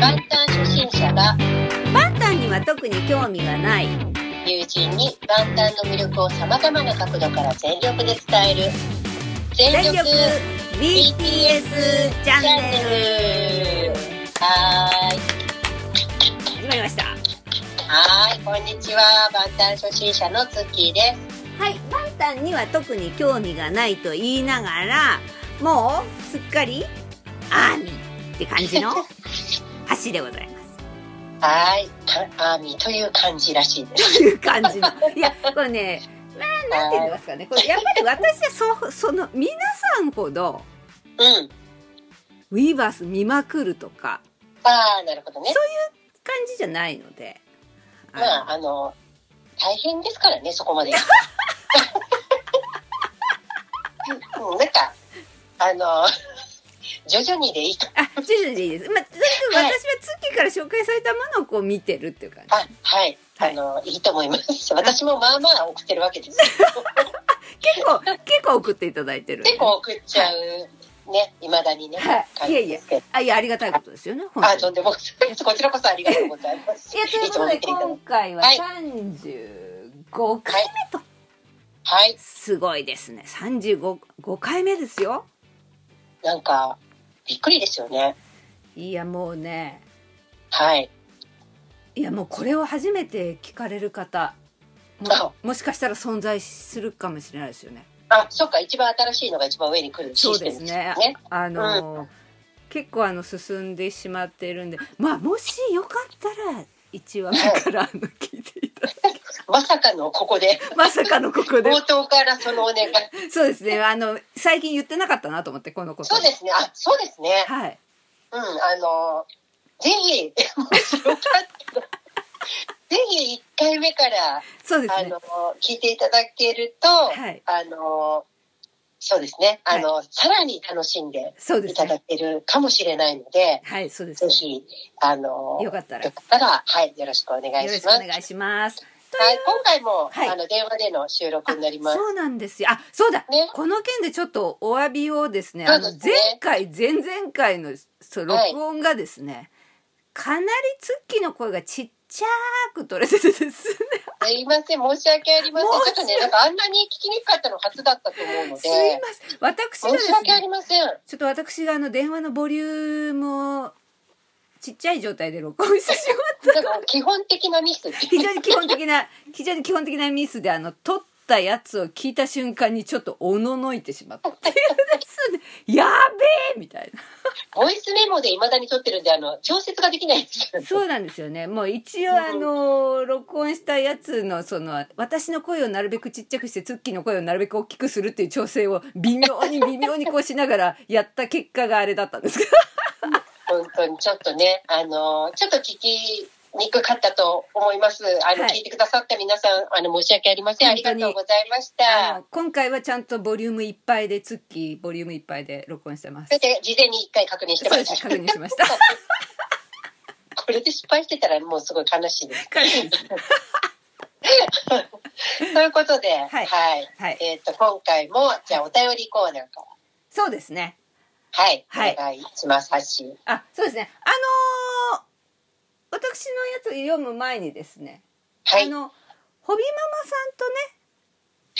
万端初心者がバンタンには特に興味がない。友人に万端の魅力をさまざまな角度から全力で伝える全全力力 BTS チャンネル。はーい。始まりました。はーいこんにちは。万端初心者のツッキーです。はいバンタンには特に興味がないと言いながらもうすっかりアーミーって感じの？橋でございます。はーい。かアーミーという感じらしいです。という感じの。いやこれねまあなんて言いますかね。これやっぱり私はそ その皆さんほどうん。ウィーバース見まくるとかああなるほどね。感じじゃないので。まああの大変ですからねそこまで。うんなんかあの徐々にでいいと。あ、徐々にでいいです。まあ、とにかくはい。私は月から紹介されたものをこう見てるっていう感じ。あはい。はい。あのいいと思います。私もまあまあ送ってるわけです 結構、結構送っていただいてる。結構送っちゃうねい。まだにねはい。感じですけど。あ、いや、ありがたいことですよね。あとんでもこちらこそありがとうございます。いや、ということで、今回ははい。35回目と。はい。すごいですね。35、5回目ですよ。なんかびっくりですよね。いや、もうね、はい。いや、もうこれを初めて聞かれる方、あももしかしたら存在するかもしれないですよね。あそっか一番新しいのが一番上に来るシそうステムですですね。あのー結構あの進んでしまっているんで、まあもしよかったら1話目からあの聞いて まさかのここで。まさかのここで。冒頭からそのお願い。そうですね。あの最近言ってなかったなと思ってこのこと。そうですね。あそうですね。はい。うんあのぜひもしよかった。らぜひ1回目からそうですね。あの聞いていただけると、はい。あのそうですね。あの、さらに楽しんでいただけるかもしれないので、はいそうですね。ぜひあのよかったら。よかったらはいよろしくお願いします。しくお願いします。はい、今回も、はい。あの電話での収録になります。そうなんですよ。あそうだ、ね。この件でちょっとお詫びをですね。あの前回前々回のそうはい。録音がですね、かなりツッキーの声がちっちゃく取れててですねすいません、申し訳ありません。ちょっとね、なんかあんなに聞きにくかったの初だったと思うので、すいません私がです申し訳あねりません。ちょっと私があの電話のボリュームをちっちゃい状態で録音してしまった基本的なミス。非常に基本的な非常に基本的なミスであの撮ったやつを聞いた瞬間にちょっとおののいてしまった。っていうですねやべえみたいな。ボイスメモで未だに撮ってるんで、あの、調節ができない。そうなんですよね。もう一応あの録音したやつのその私の声をなるべくちっちゃくしてツッキーの声をなるべく大きくするっていう調整を微妙に微妙にこうしながらやった結果があれだったんですけど 本当に。ちょっとね、あの、ちょっと聞きにくかったと思います。あの、はい。聞いてくださった皆さん、あの、申し訳ありません。ありがとうございましあたの。今回はちゃんとボリュームいっぱいでツッキーボリュームいっぱいで録音してます。で、事前に一回確認してまし確認しました。これで失敗してたらもうすごい悲しいです。ということで、はい。はい。はいえっ、と、今回も、じゃあお便りコーナーから、そうですね。はい、はい。お願いします。あそうですね。あのー私のやつを読む前にですね、はい。あ、のホビママさんとね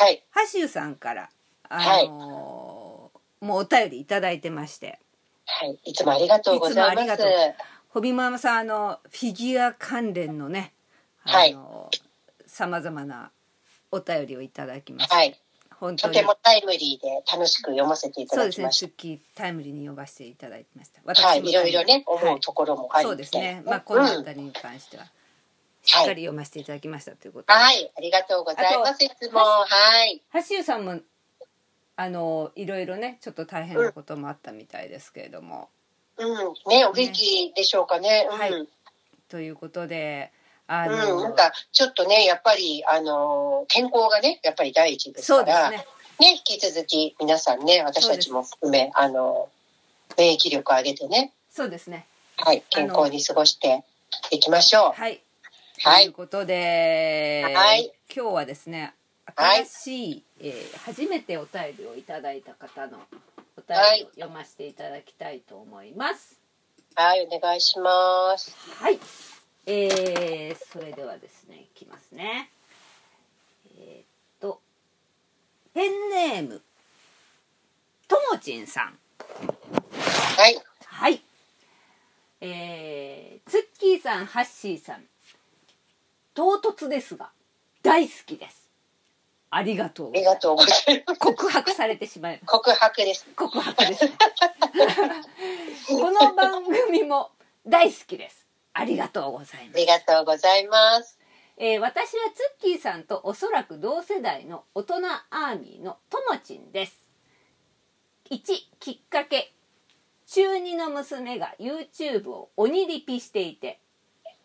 はい、ハシュさんからあのーもうお便りいただいてまして。はい、いつもありがとうございます。いつもありがとホビママさんあのフィギュア関連のねはいあのさまざまなお便りをいただきまして、はい、本当に。とてもタイムリーで楽しく読ませていたそうですだきましね月タイムリーに呼ばせていただきました。た。はい、もいろいろね、はい思うところもありそうですね。まあこのうん辺りに関してはしっかり読ませていただきましたということで、はい、ありがとうございます。いつも、はい。ハシュさんもあのいろいろねちょっと大変なこともあったみたいですけれども、うん、ね、お元気でしょうかね。うん。はい。ということであうん、の、なんか、ちょっとね、やっぱり、あの、健康がね、やっぱり第一ですから、ねね、引き続き皆さんね、私たちも含め、あの、免疫力を上げてね、そうですねはい、健康に過ごしていきましょう。はいはいということで、はい今日はですねはい新しい、えー初めてお便りをいただいた方のお便りを読ませていただきたいと思います。はい、お願いします。はい。えー、それではですね、いきますね。えーっと、ペンネーム、ともちんさん。はい。はい。えー、ツッキーさん、ハッシーさん。唐突ですが、大好きです。ありがとうありがとうございます。告白されてしまいました告白です。告白ですね この番組も大好きですありがとうございますありがとうございます。えー私はツッキーさんとおそらく同世代の大人アーミーのともちんです1きっかけ中2の娘が YouTube を鬼リピしていて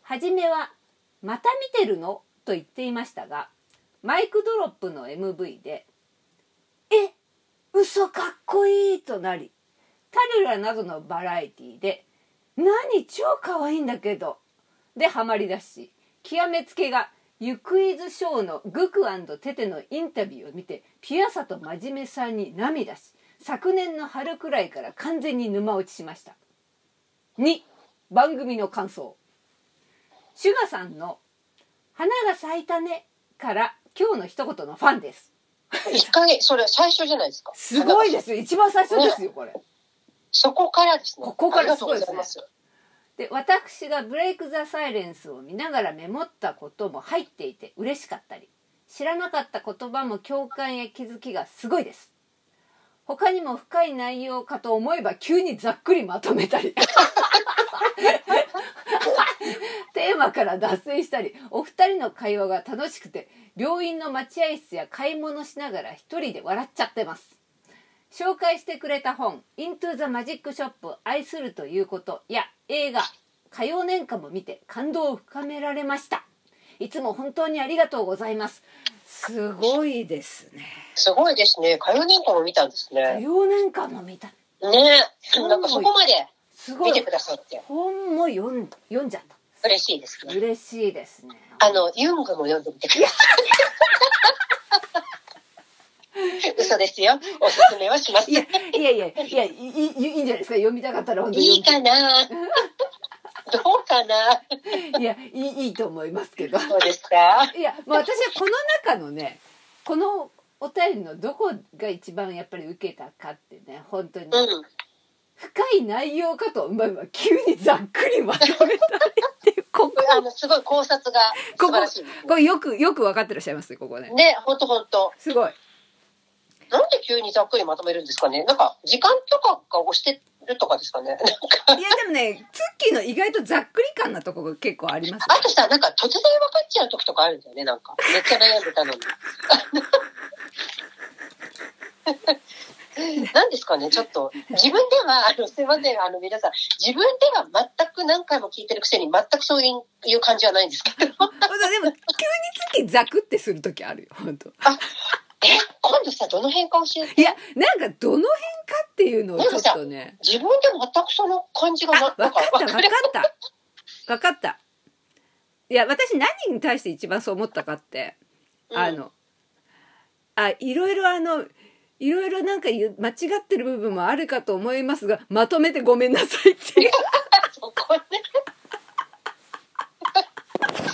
初めは「また見てるの?」と言っていましたがマイクドロップの MV で「え嘘かっこいい!」となりタルラなどのバラエティで「何超可愛いんだけど」でハマりだし極めつけがユクイズショーのグクテテのインタビューを見てピュアさと真面目さに涙し昨年の春くらいから完全に沼落ちしました。2番組の感想。シュガさんの「花が咲いたね」から今日の一言のファンです。一回、それ最初じゃないですか。すごいです。よ一番最初ですよこれそこからですね。ここからすごいでます。で私が「ブレイク・ザ・サイレンス」を見ながらメモったことも入っていて嬉しかったり知らなかった言葉も共感や気づきがすごいです他にも深い内容かと思えば急にざっくりまとめたり テーマから脱線したりお二人の会話が楽しくて病院の待合室や買い物しながら一人で笑っちゃってます紹介してくれた本「Into the Magic Shop 愛するということ」や映画「火曜年間」も見て感動を深められましたいつも本当にありがとうございますすごいですねすごいですね。火曜年間も見たんです火ね。曜年間も見たねえ。なんかそこまですごい見てくださって本も読ん読んじゃった嬉しいですね。嬉しいですねあの、ユングも読んでみてください。嘘ですよ。おすすめはします。いやいやいやいやいいいいいいんじゃないですか。読みたかったら本当に。いい読かな。どうかな。みいやいいいいと思いますけど。そうですか。いや、まあ、私はこの中のねこのお便りのどこが一番やっぱり受けたかってね本当に。うん。深い内容かと思えば急にざっくりまとめたりっていうここ。あの、すごい考察が素晴らしい。ですね。これよくよく分かってらっしゃいます？ねここね。ね、ほんとほんと。すごいなんで急にざっくりまとめるんですかね？なんか、時間とかが押してるとかですかね？いやでもねツッキーの意外とざっくり感なとこが結構ありますあとさ、なんか突然分かっちゃう時とかあるんだよね、なんか。めっちゃ悩んでたのに。なんですかね？ちょっと、自分では、あの、すいません、あの、皆さん、自分では全く何回も聞いてるくせに、全くそういう感じはないんですけど。でも急にツッキーザクってする時あるよ本当え、今度さ、どの辺か教えて？いやなんかどの辺かっていうのをちょっとね。自分で全くその感じが分かった分かるった。分かった。いや私何に対して一番そう思ったかって、うん。あのあいろいろあのいろいろなんか間違ってる部分もあるかと思いますがまとめてごめんなさいっていう。そこね。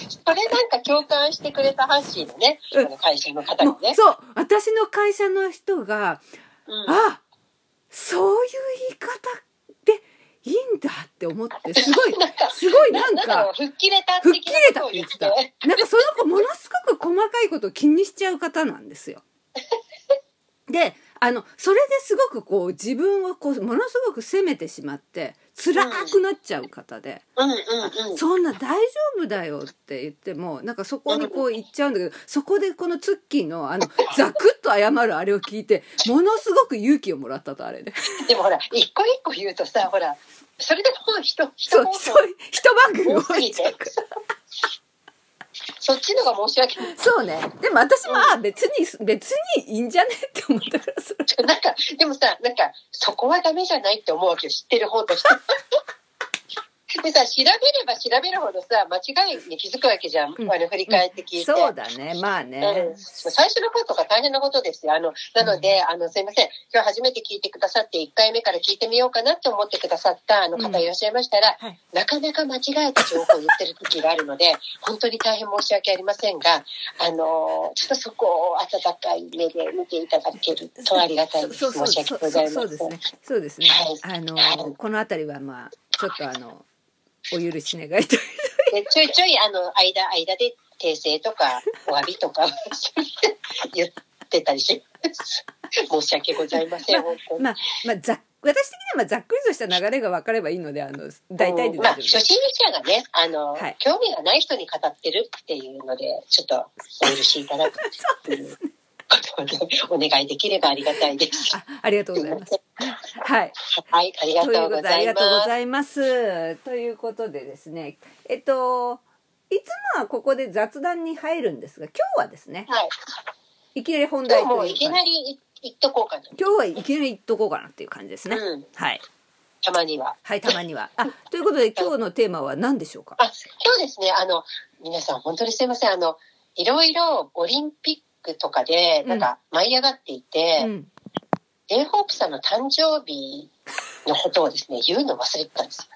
それなんか共感してくれたハッシーのね、うん。あの会社の方もがねう。そう。私の会社の人がうん。あそういう言い方でいいんだって思って すごいなんかすごいなんか吹っ切れた吹っ切れたって言ってたねなんかその子ものすごく細かいことを気にしちゃう方なんですよ。であのそれですごくこう自分をこうものすごく責めてしまって辛くなっちゃう方で、うんうんうん。そんな大丈夫だよって言ってもなんかそこにこう言っちゃうんだけどそこでこのツッキーのあの ザクッと謝るあれを聞いてものすごく勇気をもらったとあれで、でもほら、一個一個言うとさ、ほら、それでもう人、そう一番組多すぎて。そっちのが申し訳ない。そうねでも私もあ別に別にいいんじゃねって思ったからそれ なんか、でもさ、なんか、そこはダメじゃないって思うわけよ。知ってる方として。でさ、調べれば調べるほどさ、間違いに気づくわけじゃん。うんあの、振り返って聞いて。そうだねまあねうん、最初のことが大変なことですよ。あの、なので、あの、すいません。今日初めて聞いてくださって、1回目から聞いてみようかなって思ってくださったあの方いらっしゃいましたら、はいなかなか間違えた情報を言ってる時があるので、本当に大変申し訳ありませんが、あの、ちょっとそこを温かい目で見ていただけるとありがたいです。申し訳ございません。そうですねそうですねはいあのはいこの辺りはまあちょっとあのお許し願いたいでちょいちょい、あの、間、間で訂正とか、お詫びとか、言ってたりします。申し訳ございません。まあまあざっ私的にはまあざっくりとした流れが分かればいいのであの大体でうんまあ、初心者がね、あの、はい。興味がない人に語ってるっていうので、ちょっとお許しいただくっていう。ことで、お願いできればありがたいです。あありがとうございます はいはい、ありがというとうごことでありがざいます。とうございます。ということでですね、えっと、いつもはここで雑談に入るんですが、今日はですね、はい。いきなり本今題というか日もいきなり言っとこうかな。今日はいきなり言っとこうかなっていう感じですね。うん。はい。たまには。はい、たまには。あ、ということで今日のテーマは何でしょうか？あ、今日ですね、あの、皆さん本当にすいません。あの、いろいろオリンピックとかで、なんか舞い上がっていて、うん。j ホープさんの誕生日のことをですね、言うの忘れてたんです。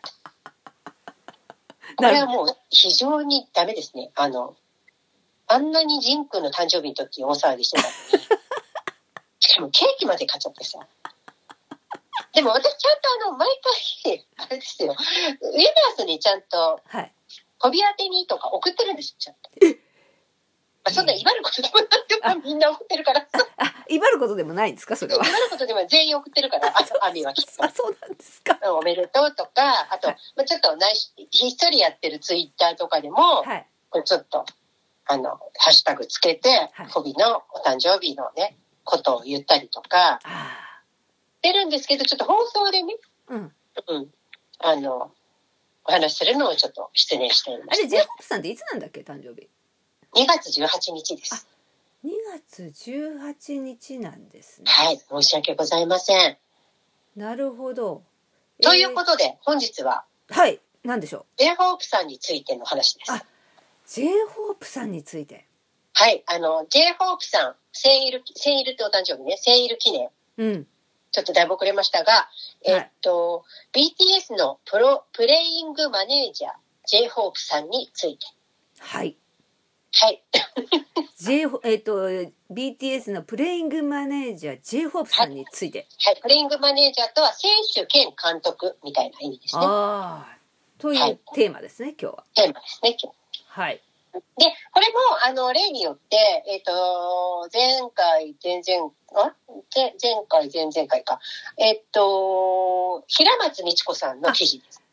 これはもう非常にダメですね。あの、あんなにジンクの誕生日の時大騒ぎしてたのに、しかもケーキまで買っちゃってさ。でも私ちゃんとあの、毎回、あれですよ、ウェバースにちゃんと、はい。飛び当てにとか送ってるんですよ、ちゃんと。まあ、そんな威張ることでもなみんな送ってるから。あ、威張ることでもないんですか？それは威。張ることでも全員送ってるから、あと、アミはきっとあ、。そうなんですか？おめでとうとか、あと、はいまあ、ちょっと内緒ひっそりやってるツイッターとかでも、はい。これちょっと、あの、ハッシュタグつけてはい、ホビのお誕生日のね、ことを言ったりとか、あしてるんですけど、ちょっと放送でね、あ。うん。うん、あの、お話しするのをちょっと失念していまあれ、ジェフ。さんっていつなんだっけ誕生日？2月18日です。2月18日なんですね。はい、申し訳ございません。なるほど。ということで、本日は、とはい。何でしょう？j ホープさんについての話です。あ j ホープさんについて。はい、あの、j ホープさん、セイル、セイルってお誕生日ね、セイル記念。うん。ちょっとだいぶ遅れましたが、いえっと、BTS のプロ、プレイングマネージャー、j ホープさんについて。はい。はい。J ホえっ、と BTS のプレイングマネージャー J ホープさんについて。はい。プレイングマネージャーとは選手兼監督みたいな意味ですね。ああ。というはいテーマですね今日は。テーマですね、今日。はい。で、これも、あの、例によって、えっ、と、前回、前々、あ？前前回、前々回か。えっ、と、平松美智子さんの記事です。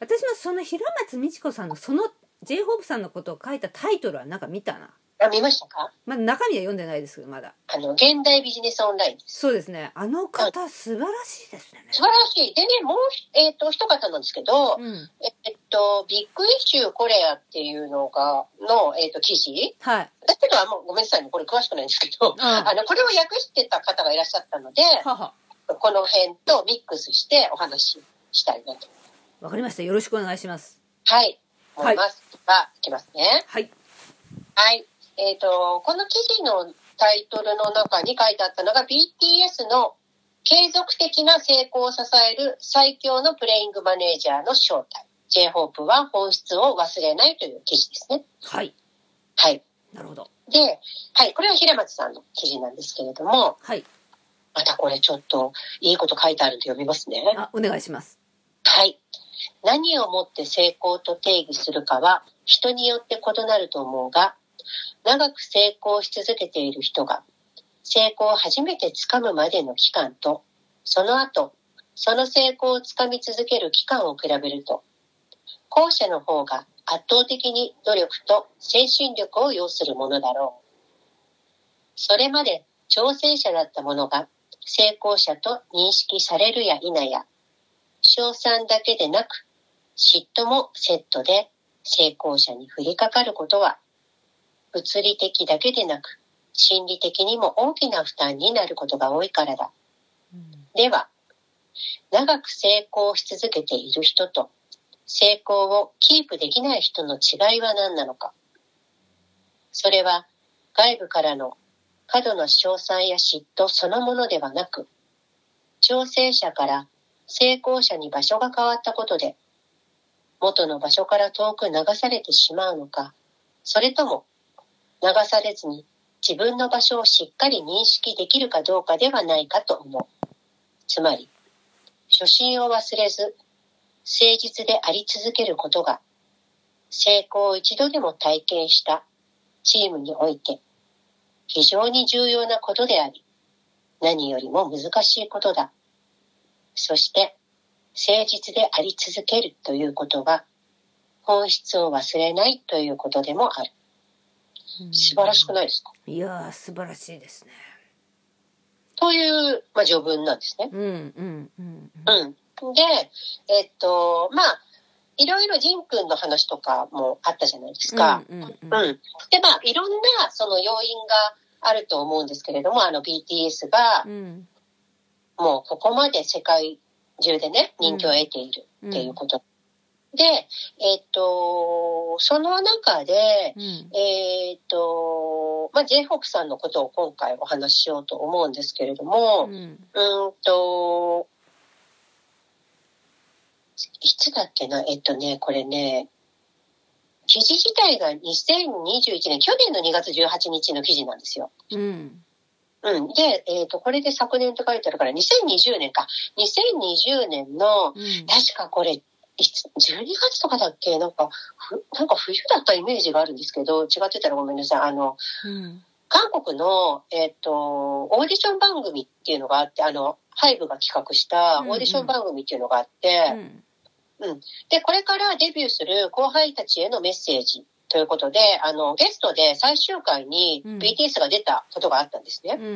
私もその平松美智子さんのその J ホープさんのことを書いたタイトルはなんか見たな。あ、見ましたか？まあ中身は読んでないですけどまだ。あの、現代ビジネスオンラインです。そうですね。あの方素晴らしいですね。素晴らしい。でね、もう、えっ、と、一方なんですけど、うん。えっと、ビッグイッシューコレアっていうのが、の、えっと、記事はい。私けどはもうごめんなさいね、これ詳しくないんですけど、ああの、これを訳してた方がいらっしゃったので、はは。この辺とミックスしてお話ししたいなと。わかりました。よろしくお願いします。はい。思います。が、いきますね。はい。はい。えっ、と、この記事のタイトルの中に書いてあったのが BTS の継続的な成功を支える最強のプレイングマネージャーの正体。J-HOPE は本質を忘れないという記事ですね。はい。はい。なるほど。で、はい。これは平松さんの記事なんですけれども、はい。またこれちょっといいこと書いてあるんで読みますね。あ、お願いします。はい。何をもって成功と定義するかは人によって異なると思うが、長く成功し続けている人が成功を初めてつかむまでの期間と、その後、その成功をつかみ続ける期間を比べると、後者の方が圧倒的に努力と精神力を要するものだろう。それまで挑戦者だった者が成功者と認識されるや否や、賞賛だけでなく、嫉妬もセットで成功者に降りかかることは、物理的だけでなく、心理的にも大きな負担になることが多いからだ。では、長く成功し続けている人と、成功をキープできない人の違いは何なのか。それは外部からの過度な詳細や嫉妬そのものではなく、調整者から成功者に場所が変わったことで、元の場所から遠く流されてしまうのか、それとも流されずに自分の場所をしっかり認識できるかどうかではないかと思う。つまり、初心を忘れず、誠実であり続けることが、成功を一度でも体験したチームにおいて、非常に重要なことであり、何よりも難しいことだ。そして、誠実であり続けるということは、本質を忘れないということでもある。素晴らしくないですか？いやー素晴らしいですね。という、まあ、序文なんですね。うんうんうんうん。で、えっと、まあ、いろいろジン君の話とかもあったじゃないですか。うんうんうんうん。で、まあ、いろんなその要因があると思うんですけれども、あの BTS がうんもうここまで世界中でね、人気を得ているっていうこと。で、えっと、その中で、うん。えっと、まあ、J-HOPE さんのことを今回お話ししようと思うんですけれども、うん。うーんと、いつだっけな、えっとね、これね、記事自体が2021年、去年の2月18日の記事なんですよ。うんうん。で、えっ、と、これで昨年と書いてあるから、2020年か。2020年の、うん。確かこれ、いつ12月とかだっけ？なんか、ふなんか冬だったイメージがあるんですけど、違ってたらごめんなさい。あの、うん。韓国の、えっ、と、オーディション番組っていうのがあって、あの、ハイブが企画したオーディション番組っていうのがあって、うん。で、これからデビューする後輩たちへのメッセージということで、あの、ゲストで最終回にうん BTS が出たことがあったんですね。うんう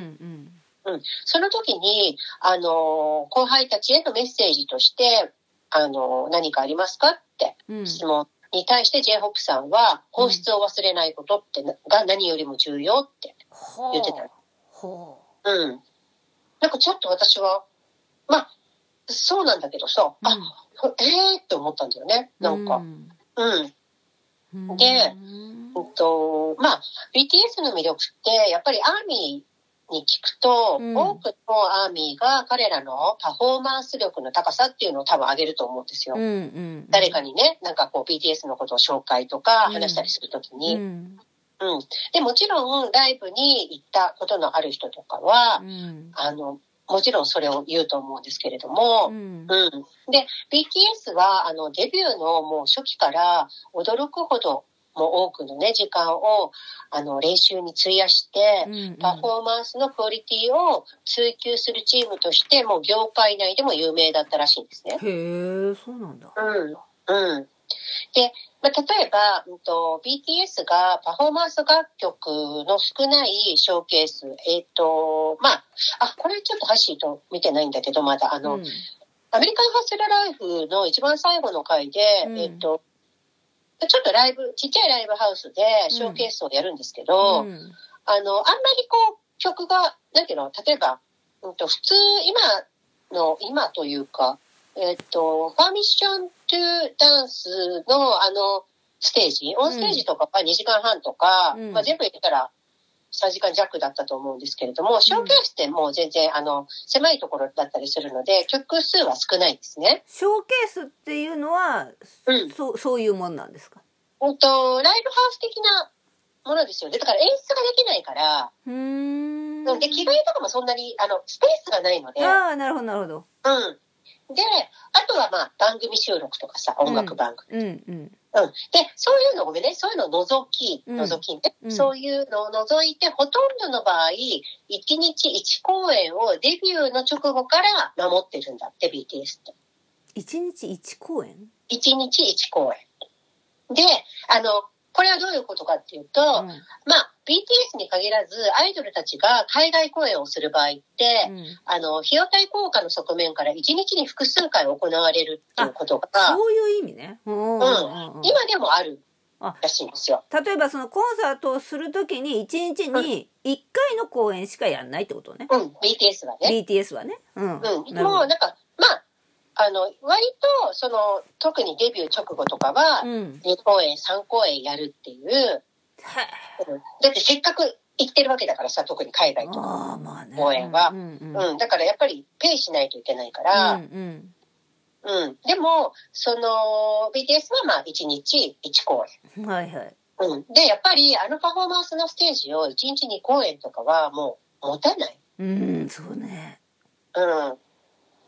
んその時に、あの、後輩たちへのメッセージとして、あの、何かありますかってうん質問に対して J-HOPE さんは、本質を忘れないことってなが何よりも重要って。言ってたほうん。なんかちょっと私は、まあ、そうなんだけどさ、うあ、えーって思ったんだよね。なんか。うんうん。でうん。うんと、まあ、BTS の魅力って、やっぱりアーミーに聞くと、うん。多くのアーミーが彼らのパフォーマンス力の高さっていうのを多分上げると思うんですよ。うんうん誰かにね、なんかこう BTS のことを紹介とかうん。話したりするときうに、ん。うん。で、もちろんライブに行ったことのある人とかは、うん。あの、もちろんそれを言うと思うんですけれども、うんうん。で、BTS は、あの、デビューのもう初期から驚くほども多くのね、時間を、あの、練習に費やして、うんパフォーマンスのクオリティを追求するチームとして、もう業界内でも有名だったらしいんですね。へえそうなんだうん。うん。で、まあ、例えば、うんと、BTS がパフォーマンス楽曲の少ないショーケース、えっ、と、まあ、あ、これちょっとハッシーと見てないんだけど、まだ、あの、うん。アメリカンハッスルライフの一番最後の回で、うん。えっと、ちょっとライブ、ちっちゃいライブハウスでショーケースをやるんですけど、うん。あの、あんまりこう、曲が、なんていうの、例えば、うんと、普通、今の、今というか、えっと、パーミッショントゥダンスのあの、ステージ、オンステージとかは2時間半とか、うん。まあ全部言ったら3時間弱だったと思うんですけれども、ショーケースってもう全然、あの、狭いところだったりするので、曲数は少ないですね。ショーケースっていうのはうん。そうそういうもんなんですか？うんと、ライブハウス的なものですよね。だから演出ができないから、うーん。で、着替えとかもそんなに、あの、スペースがないので、ああなるほどなるほど。うん。で、あとはまあ、番組収録とかさ、音楽番組。うんうんうん。で、そういうのごめんね、そういうのを除き、うん除きね、うんそういうのを除いて、ほとんどの場合、1日1公演をデビューの直後から守ってるんだって、BTS って。一日一公演？1日1公演。で、あの、これはどういうことかっていうと、うんまあ、BTS に限らず、アイドルたちが海外公演をする場合って、うん。あの、費用対効果の側面から1日に複数回行われるっていうことが、そういう意味ね。うんうんうんうん。今でもあるあらしいんですよ。例えばそのコンサートをするときに一日に一回の公演しかやんないってことね。うん、BTS はね。BTS はね。うん。うん。もうなんか、まあ、あの、割と、その、特にデビュー直後とかは、うん。2公演、3公演やるっていう、うんだってせっかく行ってるわけだからさ、特に海外とか。公演はうんうんうん、だからやっぱりペイしないといけないかうら、んうん。でも、その、BTS はまあ1日1公うんはいはい演。うん。で、やっぱりあのパフォーマンスのステージを1日2公演とかはもう持たない。うんそうねうん。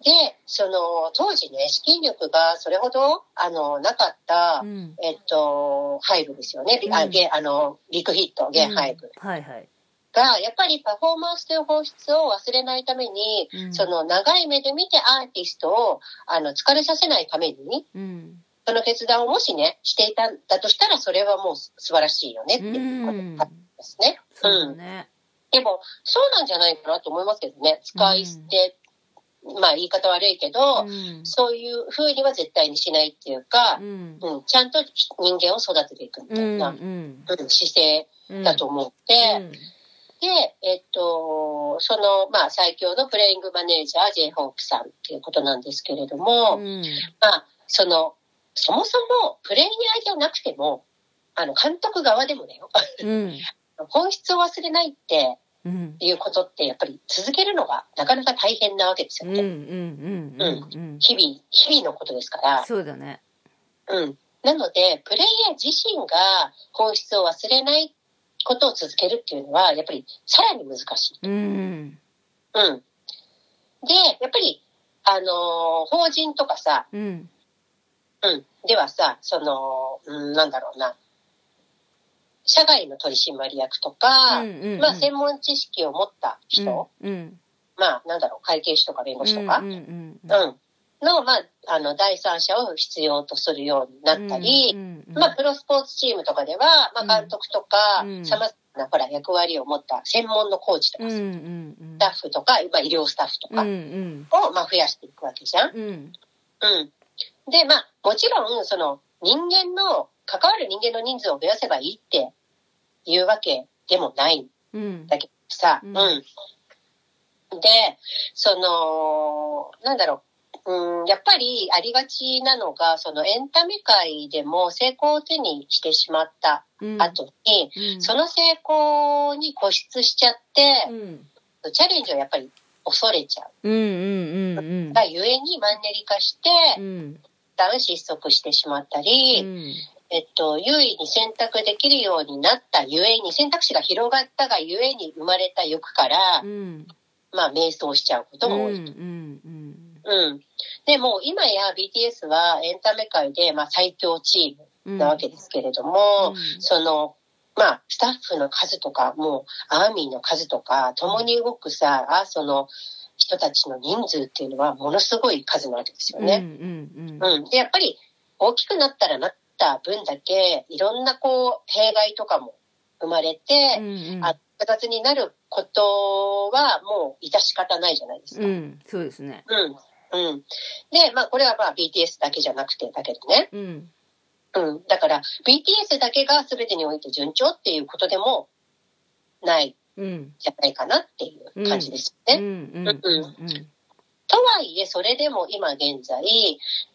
で、その、当時ね、資金力がそれほど、あの、なかった、うん。えっと、ハイブですよね。ビうん。あ、ゲあの、ビッグヒット、ゲンハイブ。はいはい。が、やっぱりパフォーマンスという本質を忘れないために、うん。その長い目で見てアーティストを、あの、疲れさせないために、うん。その決断をもしね、していたんだとしたら、それはもう素晴らしいよねってういうことんですね。そううん。だねでも、そうなんじゃないかなと思いますけどね。使い捨て、まあ言い方悪いけど、うん。そういう風には絶対にしないっていうかう、ん。うん、ちゃんと人間を育てていくみたいな、うんうん。姿勢うんだと思って、で、えっと、その、まあ、最強のプレイングマネージャー、J ホープさんっていうことなんですけれども、うん。まあ、その、そもそもプレイヤーじゃなくても、あの、監督側でもだよ。うん。本質を忘れないってうんいうことって、やっぱり続けるのがなかなか大変なわけですようんうんうね。んうん日々、日々のことですから。そうだねうん。なので、プレイヤー自身が本質を忘れないことを続けるっていうのは、やっぱりさらに難しい。うんうん。で、やっぱり、あのー法人とかさ、うんうん。ではさ、その、うん、なんだろうな。社外の取締役とか、うんうんうん。まあ、専門知識を持った人、うんまあ、なんだろう、会計士とか弁護士とか、うんうんうん。の、まあ、あの、第三者を必要とするようになったり、うんうんまあ、プロスポーツチームとかでは、まあ、監督とかうん、様々な、ほら、役割を持った専門のコーチとか、うんうスんタッフとか、まあ、医療スタッフとかんを、まあ、増やしていくわけじゃん。うん。で、まあ、もちろん、その、人間の、関わる人間の人数を増やせばいいっていうわけでもない。んうん。だけどさ、ううん。ん。で、その、なんだろう、うん、やっぱりありがちなのが、そのエンタメ界でも成功を手にしてしまったうん。後に、うん。その成功に固執しちゃってう、ん。チャレンジをやっぱり恐れちゃう。うんうんうんうん。がゆえにマンネリ化して、うん。失速してしまったり、うんえっと、優位に選択できるようになったゆえに、選択肢が広がったがゆえに生まれた欲から、うんまあ、迷走しちゃうことも多い。うんうんうん。でも、今や BTS はエンタメ界で、まあ、最強チーうんムなわけですけれども、うんその、まあ、スタッフの数とか、もう、アーミーの数とか、共に動くさ、あその、人たちの人数っていうのは、ものすごい数なわけですよね。うんうんうん。で、やっぱり、大きくなったらなった分だけ、いろんなこう、弊害とかも生まれて、うんあ複雑になることはもう致し方ないじゃないですか。うんうんそうですねうん。うん。で、まあ、これはまあ BTS だけじゃなくてだけどね。うんうん。だから、BTS だけが全てにおいて順調っていうことでもないうんじゃないかなっていう感じですよね。うんうんうんとはいえ、それでも今現在、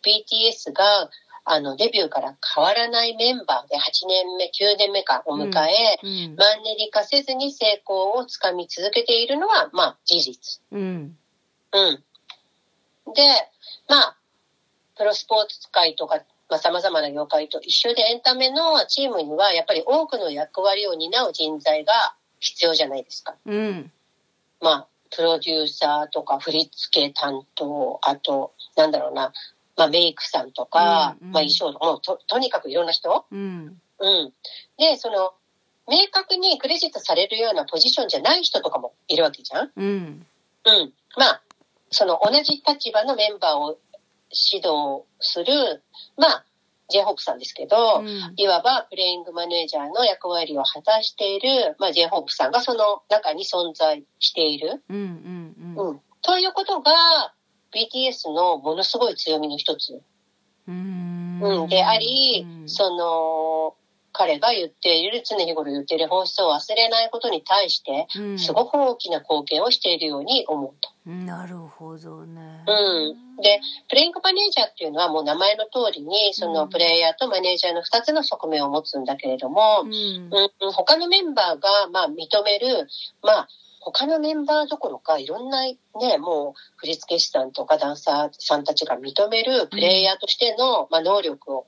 BTS が、あの、デビューから変わらないメンバーで8年目、9年目かを迎え、うんマンネリ化せずに成功をつかみ続けているのは、まあ、事実。うんうん。で、まあ、プロスポーツ界とか、まあ、様々な業界と一緒でエンタメのチームには、やっぱり多くの役割を担う人材が必要じゃないですか。うんまあ、プロデューサーとか振付担当、あと、なんだろうな、まあ、メイクさんとか、うんうんまあ、衣装とか、もうと、とにかくいろんな人？うんうん。で、その、明確にクレジットされるようなポジションじゃない人とかもいるわけじゃん？うんうん。まあ、その同じ立場のメンバーを指導する、まあ、J-HOPE さんですけど、うんいわばプレイングマネージャーの役割を果たしている、まあ、J-HOPE さんがその中に存在している。うんうんうんうん。ということが、BTS のものすごい強みの一つ、うんうん、であり、うんその、彼が言っている、常日頃言っている本質を忘れないことに対して、うんすごく大きな貢献をしているように思うと。なるほどね。うん。で、プレイングマネージャーっていうのはもう名前の通りに、そうのんプレイヤーとマネージャーの2つの側面を持つんだけれどもう、ん。うん、他のメンバーが、まあ、認める、まあ、他のメンバーどころか、いろんなね、もう、振付師さんとかダンサーさんたちが認めるプレイヤーとしての、まあ、能力を、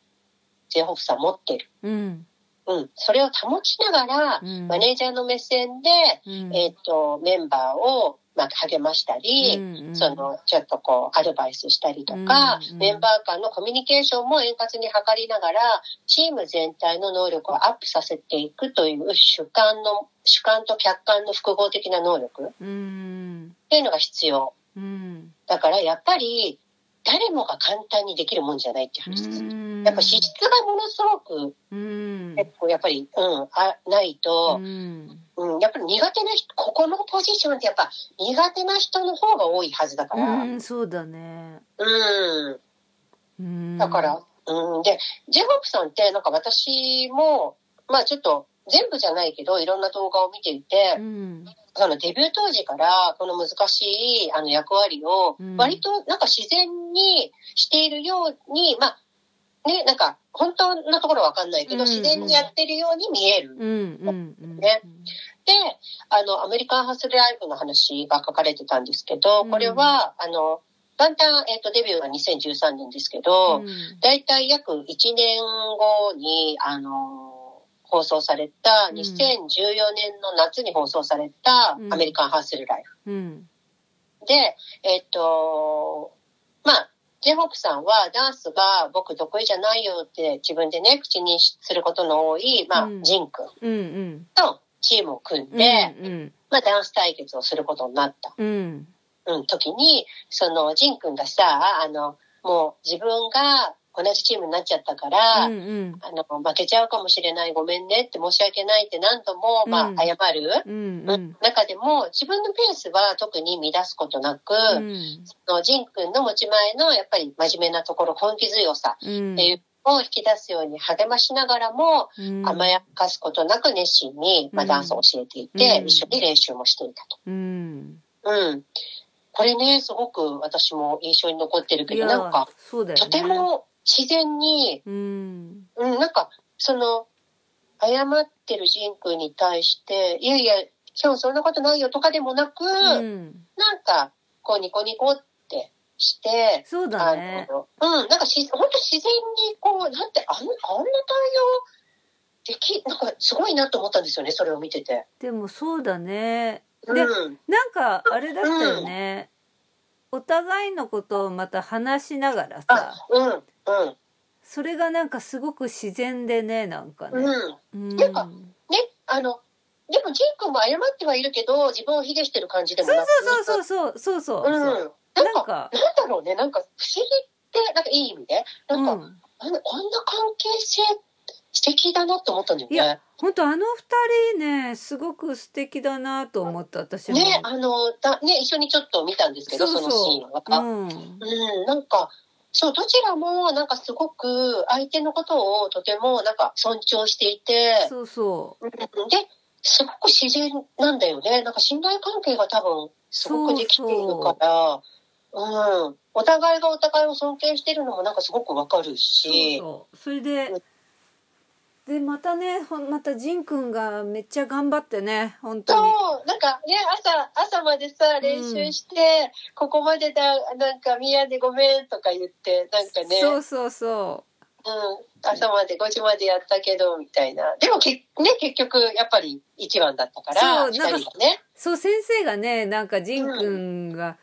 ジェイホフさん持ってる。うん。うん。それを保ちながら、うんマネージャーの目線で、うんえっ、と、メンバーを、まあ、励ましたり、うんその、ちょっとこう、アドバイスしたりとか、うんメンバー間のコミュニケーションも円滑に図りながら、チーム全体の能力をアップさせていくという主観の、主観と客観の複合的な能力っうん。ていうのが必要。うん。だから、やっぱり、誰もが簡単にできるもんじゃないっていう話です。うんやっぱ資質がものすごく、うん。結構やっぱり、うん、あないと、うん。うん、やっぱり苦手な人、ここのポジションってやっぱ苦手な人の方が多いはずだから。うん、そうだね。うん。うん。だから、うん。で、ジェホープさんって、なんか私も、まあちょっと、全部じゃないけど、いろんな動画を見ていてう、ん。そのデビュー当時から、この難しいあの役割をうん、割となんか自然にしているように、まあ、ね、なんか、本当のところはわかんないけど、うん自然にやってるように見える。うん。うん。うん。ねで、あの、アメリカンハッスルライブの話が書かれてたんですけど、これは、あの、元旦、えっ、と、デビューが2013年ですけど、うんだいたい約1年後に、あの、放送された、うん2014年の夏に放送されたうんアメリカンハッスルライうん。フ。で、えっ、と、まあ、ジェホープさんはダンスが僕得意じゃないよって自分でね、口にすることの多い、まあ、うんジン君。とチームを組んうん。で、うん。まあ、ダンス対決をすることになった、うん。うん、時に、その、ジン君がさ、あの、もう自分が同じチームになっちゃったから、うん。あの、負けちゃうかもしれない、ごめんねって申し訳ないって何度も、まうんあ、謝る、うん。うんうん。中でも、自分のペースは特に乱すことなく、うん。そのジン君の持ち前の、やっぱり真面目なところ、根気強さうん。っていうのを引き出すように励ましながらも、うん。甘やかすことなく熱心に、まあ、うんダンスを教えていて、うん一緒に練習もしていたと。うん。うん。これね、すごく私も印象に残ってるけど、なんか、、ね。とて。も自然に、うん。うん、なんか、その、謝ってるジン君に対して、いやいや、今日そんなことないよとかでもなく、うなんん。か、こうニコニコってして、そうあだね。の、うん、なんかし、本当自然にこう、なんて、あの、あんな対応でき、なんかすごいなと思ったんですよね、それを見てて。でもそうだね。うん。でなんかあれだったよね。お互いのことをまた話しながらあさ、、うん、うん、それがなんかすごく自然でね、なんかね。うん。うん。なんかね、あの、でもジン君も謝ってはいるけど、自分を卑下してる感じでもそうなくそうそうそうそうそうそう。うん。なんか、なんだろうね、なんか不思議って、なんかいい意味で、なんか、うん、あのこんな関係性素敵だなって思ったんだよいやね。本当あの二人ねすごく素敵だなと思った私も。ね、あの、だね、一緒にちょっと見たんですけど、そのシーンは。うん、うん、なんか、そう、どちらも、なんかすごく相手のことをとても、なんか尊重していて、そうそう。ん。で、すごく自然なんだよね。なんか信頼関係が多分、すごくできているから、うん。お互いがお互いを尊敬してるのもなんかすごくわかるうそうし、そう。それでうんでまたねほんまたジンくんがめっちゃ頑張ってね本当そに。う、なんかね、朝、朝までさ、練習して、ここまでだ、なんか、宮でごめんとか言って、なんかね、そうそうそうん、朝まで5時までやったけど、みたいな。でもけ、ね、結局、やっぱり一番だったから、二そうなんかね。うそう先生がねなんかジンくんが、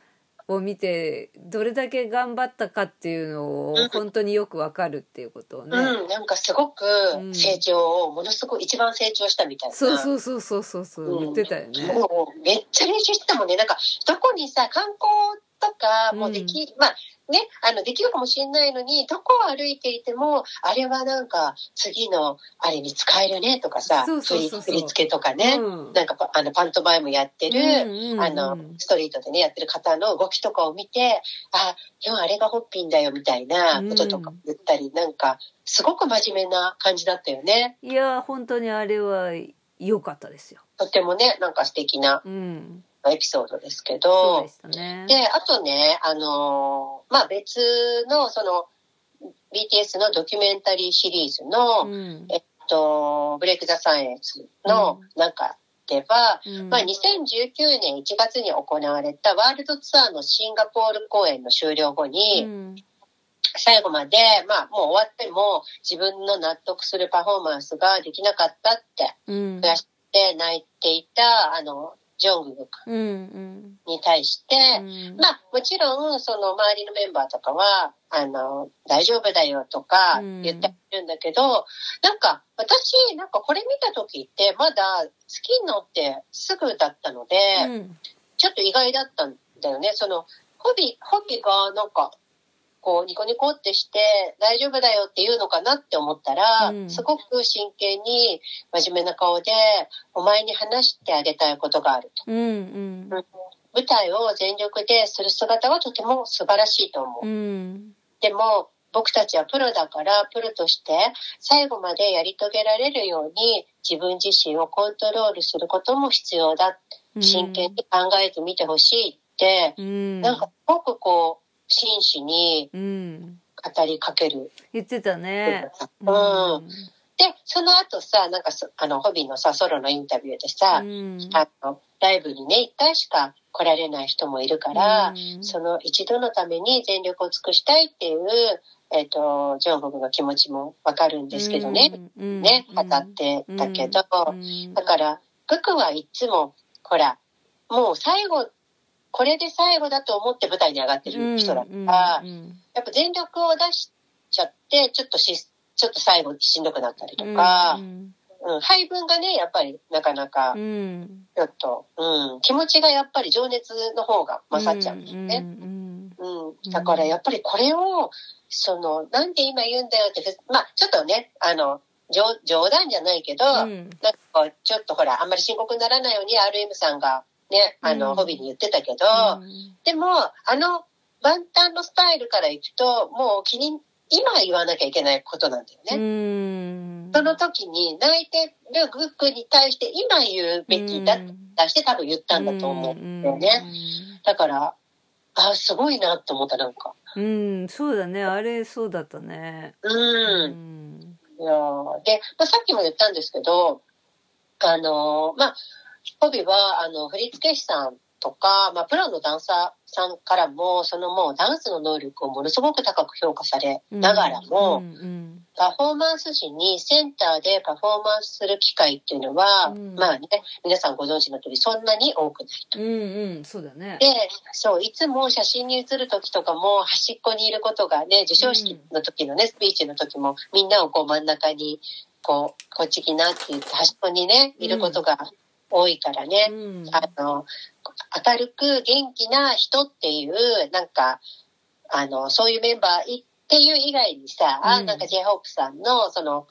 を見てどれだけ頑張ったかっていうのをうん本当によくわかるっていうことをね。うん、なんかすごくん成長を、ものすごく一番成長したみたいな。そうそうそうそうそうそううん言ってたよね。もうめっちゃ練習してたもんね。なんか、どこにさ、観光とかもでき、まあね、あの、できるかもしれないのに、どこを歩いていても、あれはなんか、次の、あれに使えるねとかさ、そうそうそうそう。振り付けとかね、うん。なんかパ、あの、パントマイムやってる、うんうんうんあの、ストリートでね、やってる方の動きとかを見て、あ、今日あれがホッピンだよ、みたいなこととか言ったり、なんか、すごく真面目な感じだったよね。いや本当にあれは良かったですよ。とってもね、なんか素敵な。うんエピソードですけどで、ね。で、あとね、あのーまあ、別の、その、BTS のドキュメンタリーシリーズの、うん。えっと、ブレイク・ザ・サイエンスの中では、うん。まあ、2019年1月に行われたワールドツアーのシンガポール公演の終了後に、うん。最後まで、まあ、もう終わっても自分の納得するパフォーマンスができなかったってうん。悔しくて泣いていた、あの、ジョングク。うんうん。に対して、うん。まあ、もちろん、その周りのメンバーとかは、あの、大丈夫だよとかうん。言ってるんだけど、なんか、私、なんかこれ見た時って、まだ好きになってすぐだったので、うん。ちょっと意外だったんだよね。その、ホビ、ホビがなんか、こう、ニコニコってして、大丈夫だよって言うのかなって思ったら、うん。すごく真剣に真面目な顔で、お前に話してあげたいことがあると。うんうん。舞台を全力でする姿はとても素晴らしいと思う。うん。でも、僕たちはプロだから、プロとして最後までやり遂げられるように自分自身をコントロールすることも必要だ。真剣に考えてみてほしいって、うん。なんかすごくこう、真摯にうん語りかける。言ってたね。うん。で、その後さ、なんかそあの、ホビーのさ、ソロのインタビューでさ、うん。あの、ライブにね、一回しか来られない人もいるから、うん。その一度のために全力を尽くしたいっていう、えっ、と、ジョン・ホブの気持ちもわかるんですけどね、うん。ね、語ってたけど、うん。だから、グクはいつも、ほら、もう最後、これで最後だと思って舞台に上がってる人だから、うんやっぱ全力を出しちゃって、ちょっとし、ちょっと最後しんどくなったりとか、うんうん、配分がね、やっぱりなかなかう、んちょっと、うん、気持ちがやっぱり情熱の方が勝っちゃうんですよね。うんうん。だからやっぱりこれを、その、なんで今言うんだよって、まあ、ちょっとね、あの、冗冗談じゃないけど、うんなんかちょっとほら、あんまり深刻にならないように RM さんがね、あの、うんホビーに言ってたけど、うんでも、あの、万端のスタイルからいくと、もう気に、今言わなきゃいけないことなんだよね。うんその時に泣いてるグックに対して今言うべきだ出して多分言ったんだと思うんだよね。だから、あ、すごいなって思った、なんか。うん、うんそうだねあれそうだったねう。うんんいやーで、まあ、さっきも言ったんですけど、あのーまあ、ホビは、あの、振付師さんとか、まあ、プロのダンサーさんからも、そのもうダンスの能力をものすごく高く評価されながらも、うんうん。パフォーマンス時にセンターでパフォーマンスする機会っていうのは、うん。まあね、皆さんご存知の通りそんなに多くないと。うんうんそうだね。で、そう、いつも写真に写る時とかも端っこにいることがね、授賞式の時のね、スピーチの時もみんなをこう真ん中に、こう、こっち来なって言って端っこにね、いることが多いからね。うんあの、明るく元気な人っていう、なんか、あの、そういうメンバーいっていう以外にさ、あうんなんか J-HOPE さんの、その、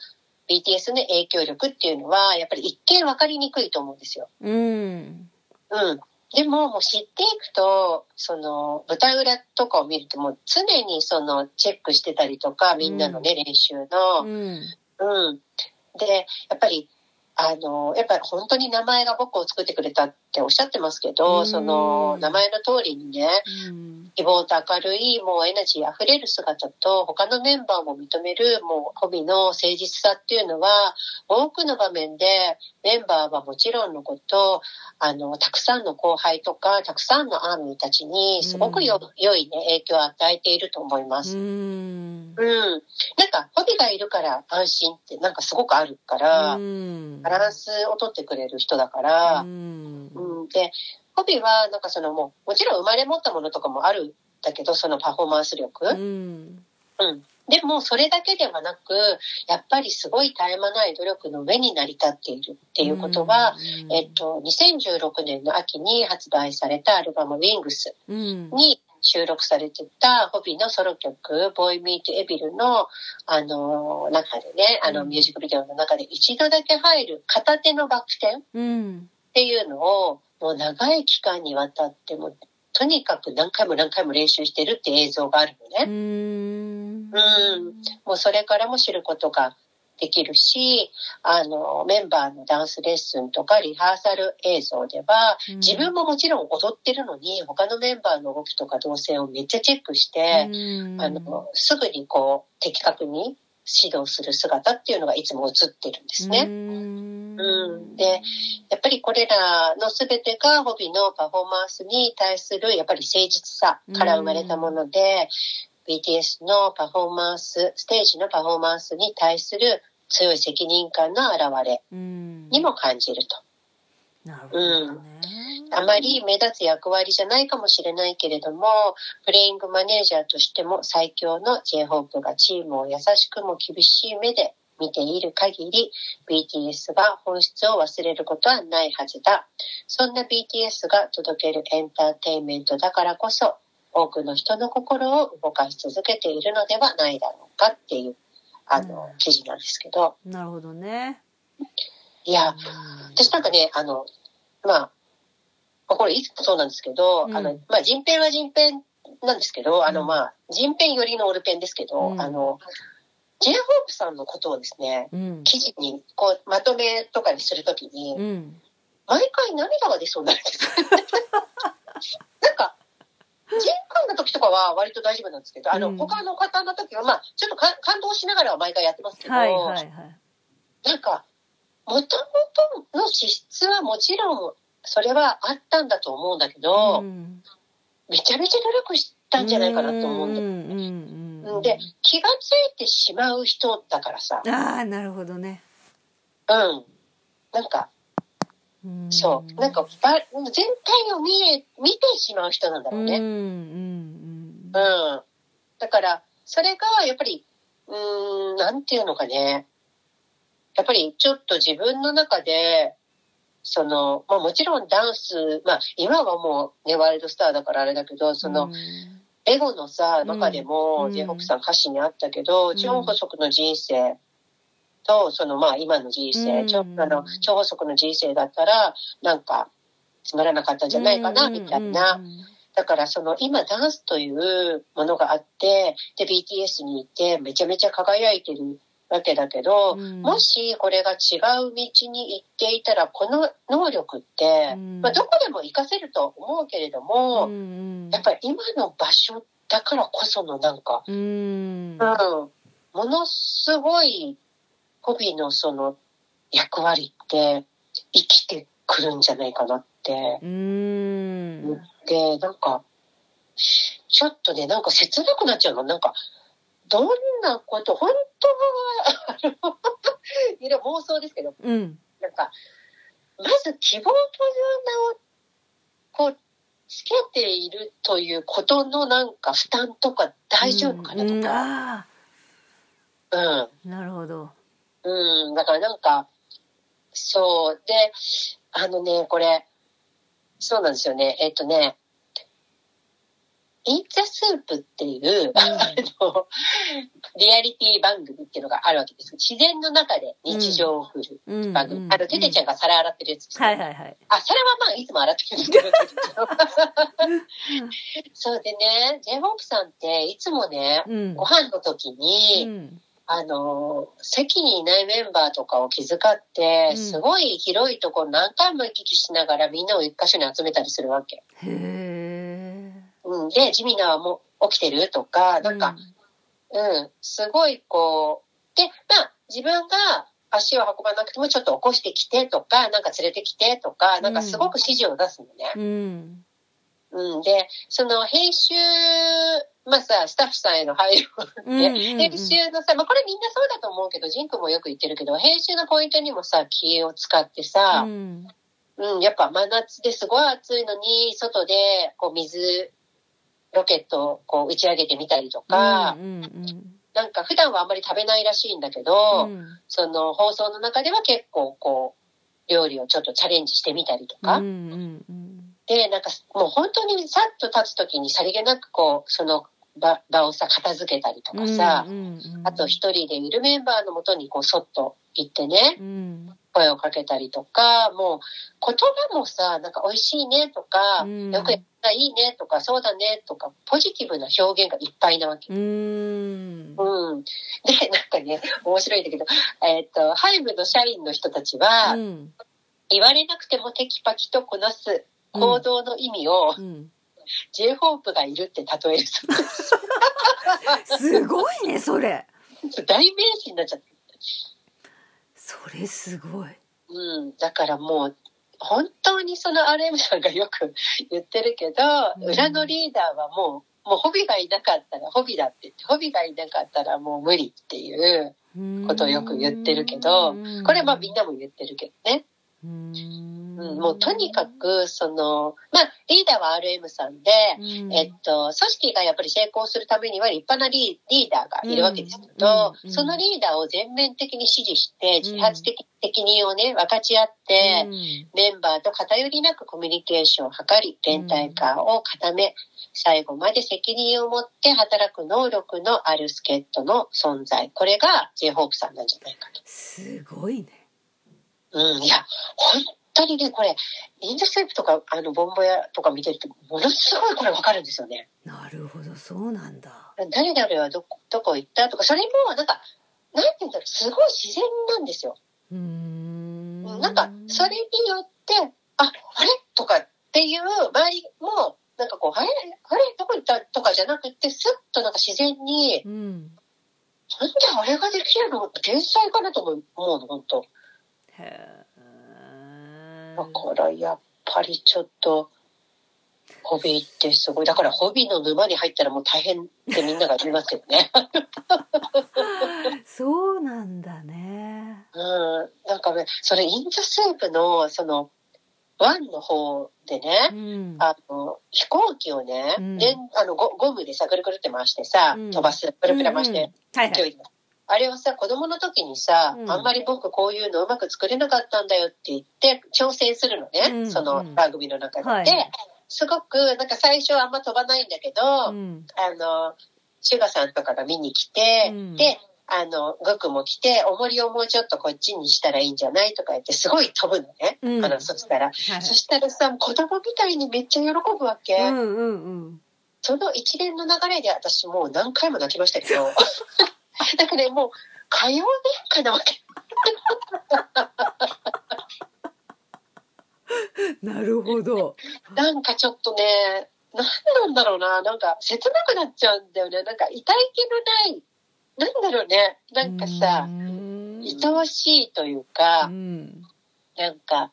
BTS の影響力っていうのは、やっぱり一見わかりにくいと思うんですよ。うんうん。でも、もう知っていくと、その、舞台裏とかを見ると、もう常にその、チェックしてたりとか、みんなのね、練習の、うんうん。で、やっぱり、あの、やっぱり本当に名前が僕を作ってくれたておっしゃってますけど、うん。その、名前の通りにね、うん。希望と明るい、もうエナジー溢れる姿と、他のメンバーも認める、もう、ホビの誠実さっていうのは、多くの場面で、メンバーはもちろんのこと、あの、たくさんの後輩とか、たくさんのアーミーたちに、すごくよ、良いね、影響を与えていると思います。うん。うん。なんか、ホビがいるから安心って、なんかすごくあるから、うん。バランスをとってくれる人だから、うんうん、で、ホビは、なんかそのもう、もちろん生まれ持ったものとかもあるんだけど、そのパフォーマンス力。うん。うん。でも、それだけではなく、やっぱりすごい絶え間ない努力の上に成り立っているっていうことは、うん。えっと、2016年の秋に発売されたアルバム Wings うん。に、収録されてたホビーのソロ曲、ボーイ・ミート・エビルの、あの、中でね、あの、ミュージックビデオの中で一度だけ入る片手のバク転。っうんていうのを、もう長い期間にわたっても、とにかく何回も何回も練習してるって映像があるのうね。ん。うん。もうそれからも知ることができるし、あの、メンバーのダンスレッスンとかリハーサル映像では、うん。自分ももちろん踊ってるのに、他のメンバーの動きとか動線をめっちゃチェックして、うん。あの、すぐにこう、的確に指導する姿っていうのがいつも映ってるんですね。うん。うんでやっぱりこれらの全てがホビのパフォーマンスに対するやっぱり誠実さから生まれたもので、BTS のパフォーマンス、ステージのパフォーマンスに対する強い責任感の表れうん。にも感じると。なるほどね。あまり目立つ役割じゃないかもしれないけれども、プレイングマネージャーとしても最強の J-HOPE がチームを優しくも厳しい目で見ている限り、BTS が本質を忘れることはないはずだ。そんな BTS が届けるエンターテインメントだからこそ、多くの人の心を動かし続けているのではないだろうかっていう、あのう、ん。記事なんですけど、なるほどね。いや、うん。私なんかね、あの、まあ、まあこれいつもそうなんですけど、うん。あの、まあ人編は人編なんですけど、あの、うん。まあ、人編よりのオルペンですけど、うん。あの、j ホープさんのことをですね、うん。記事にこうまとめとかにするときに、うん。毎回涙が出そうになるんですよ。なんか、人感の時とかは割と大丈夫なんですけど、あの、うん。他の方の時は、まあ、ちょっとか感動しながらは毎回やってますけど、はいはいはい。なんか、もともとの資質はもちろん、それはあったんだと思うんだけど、うん。めちゃめちゃ努力したんじゃないかなと思うんだ。うんうんうんで、気がついてしまう人だからさ、ああなるほどねうん。なんか、うんそう。なんか、ば全体を見え、見てしまう人なんだろうね。うんうんうん。だから、それが、やっぱり、うーん、なんていうのかね。やっぱり、ちょっと自分の中で、その、まあもちろんダンス、まあ今はもうね、ワイルドスターだからあれだけど、その、エゴのさ、中でうも、ん j ホ p さん歌詞にあったけど、ん。超補足の人生と、そのまあ今の人生、うん。超あの超補足の人生だったら、なんか、つまらなかったんじゃないかな、みたいな。だからその今ダンスというものがあって、で BTS に行ってめちゃめちゃ輝いてるわけだけど、うん。もしこれが違う道に行っていたら、この能力って、うん。まあどこでも活かせると思うけれども、うんやっぱり今の場所だからこそのなんか、うん。うん、ものすごいホビーのその役割って生きてくるんじゃないかなって。うん。で、なんか、ちょっとね、なんか切なくなっちゃうの。なんか、どんなこと、本当は、あの、いろ妄想ですけど、うんなんか、まず希望という名を、こう、つけているということのなんか負担とか大丈夫かなとうんうん。あなるほどうん。だからなんか、そう。で、あのね、これ、そうなんですよね。えっとね、インザスープっていう、あの、リアリティ番組っていうのがあるわけです。自然の中で日常を送るうん番組。うんあの、テテちゃんが皿洗ってるやつはいはいはいあ、それはまあ、いつも洗ってるんですけど。そうでね、j ホープさんっていつもね、うんご飯の時に、うんあの、席にいないメンバーとかを気遣って、うんすごい広いところ何回も行き来しながらみんなを一箇所に集めたりするわけ。へえうん、で、ジミナはもう起きてる？とか、なんか、うん、すごいこう、で、まあ、自分が足を運ばなくてもちょっと起こしてきてとか、なんか連れてきてとか、なんかすごく指示を出すのね。うん。うん、で、その編集、まあさ、スタッフさんへの配慮うんうんうん。編集のさ、まあこれみんなそうだと思うけど、ジンクもよく言ってるけど、編集のポイントにもさ、気を使ってさ、うん。うん、やっぱ真夏ですごい暑いのに、外でこう水、ロケットをこう打ち上げてみたりとか、うんうんなんか普段はあんまり食べないらしいんだけど、うん。その放送の中では結構こう、料理をちょっとチャレンジしてみたりとか、うんうんうんで、なんかもう本当にさっと立つ時にさりげなくこう、その場場をさ、片付けたりとかさ、うんうんうん。あと一人でいるメンバーのもとにこう、そっと行ってね、うん声をかけたりとか、もう言葉もさ、なんか美味しいねとか、うんよくやったいいねとか、そうだねとか、ポジティブな表現がいっぱいなわけ。うーんうん。で、なんかね、面白いんだけど、えっ、と、ハイブの社員の人たちは、うん言われなくてもテキパキとこなす行動の意味を、うん J ホープがいるって例えるす。すごいねそれ 代名詞になっちゃって。それすごいうん。だからもう、本当にその RM さんがよく言ってるけど、うん裏のリーダーはもう、もうホビがいなかったら、ホビだって言って、ホビがいなかったらもう無理っていうことをよく言ってるけど、これまあみんなも言ってるけどね。うんうん、もうとにかく、その、まあリーダーは RM さんで、うん。えっと、組織がやっぱり成功するためには立派なリーダーがいるわけですけど、うんうんそのリーダーを全面的に支持して、自発的責任をね、分かち合って、メンバーと偏りなくコミュニケーションを図り、連帯感を固め、最後まで責任を持って働く能力のある助っ人の存在。これが J ホープさんなんじゃないかと。すごいね。うん、いや、本当にね、これ、インドステップとか、あの、ボンボヤとか見てると、ものすごいこれわかるんですよね。なるほどそうなんだ。誰々はどこ、どこ行ったとか、それも、なんか、なんて言うんだろう、すごい自然なんですよ。うーん。なんか、それによって、あ、あれとかっていう周りも、なんかこう、あれあれどこ行ったとかじゃなくて、スッとなんか自然に、うん。なんであれができるの天才かなと思うの、本当。へえだから、やっぱりちょっと、ホビーってすごい。だから、ホビーの沼に入ったらもう大変ってみんなが言いますけどね。そうなんだね。うん。なんかね、それ、インドスープの、その、ワンの方でね、うん。あの、飛行機をね、うん。であのゴ、ゴムでさ、ぐるぐるって回してさ、うん。飛ばす、ぐるぐる回して、うんうん。はいはいあれをさ、子供の時にさ、うんあんまり僕こういうのうまく作れなかったんだよって言って、挑戦するのね、うんその番組の中で。はいで、すごく、なんか最初はあんま飛ばないんだけど、うんあの、シュガさんとかが見に来て、うんで、あの、グクも来て、重りをもうちょっとこっちにしたらいいんじゃないとか言って、すごい飛ぶのね。うんあの、そしたら。はいそしたらさ、子供みたいにめっちゃ喜ぶわけ。うんうんうんその一連の流れで私もう何回も泣きましたけど。だからね、もう、火曜年間な。わけ。なるほど。なんかちょっとね、なんなんだろうな、なんか切なくなっちゃうんだよね。なんか痛い気のない、なんだろうね、なんかさう、ん。愛おしいというか、うん。なんか、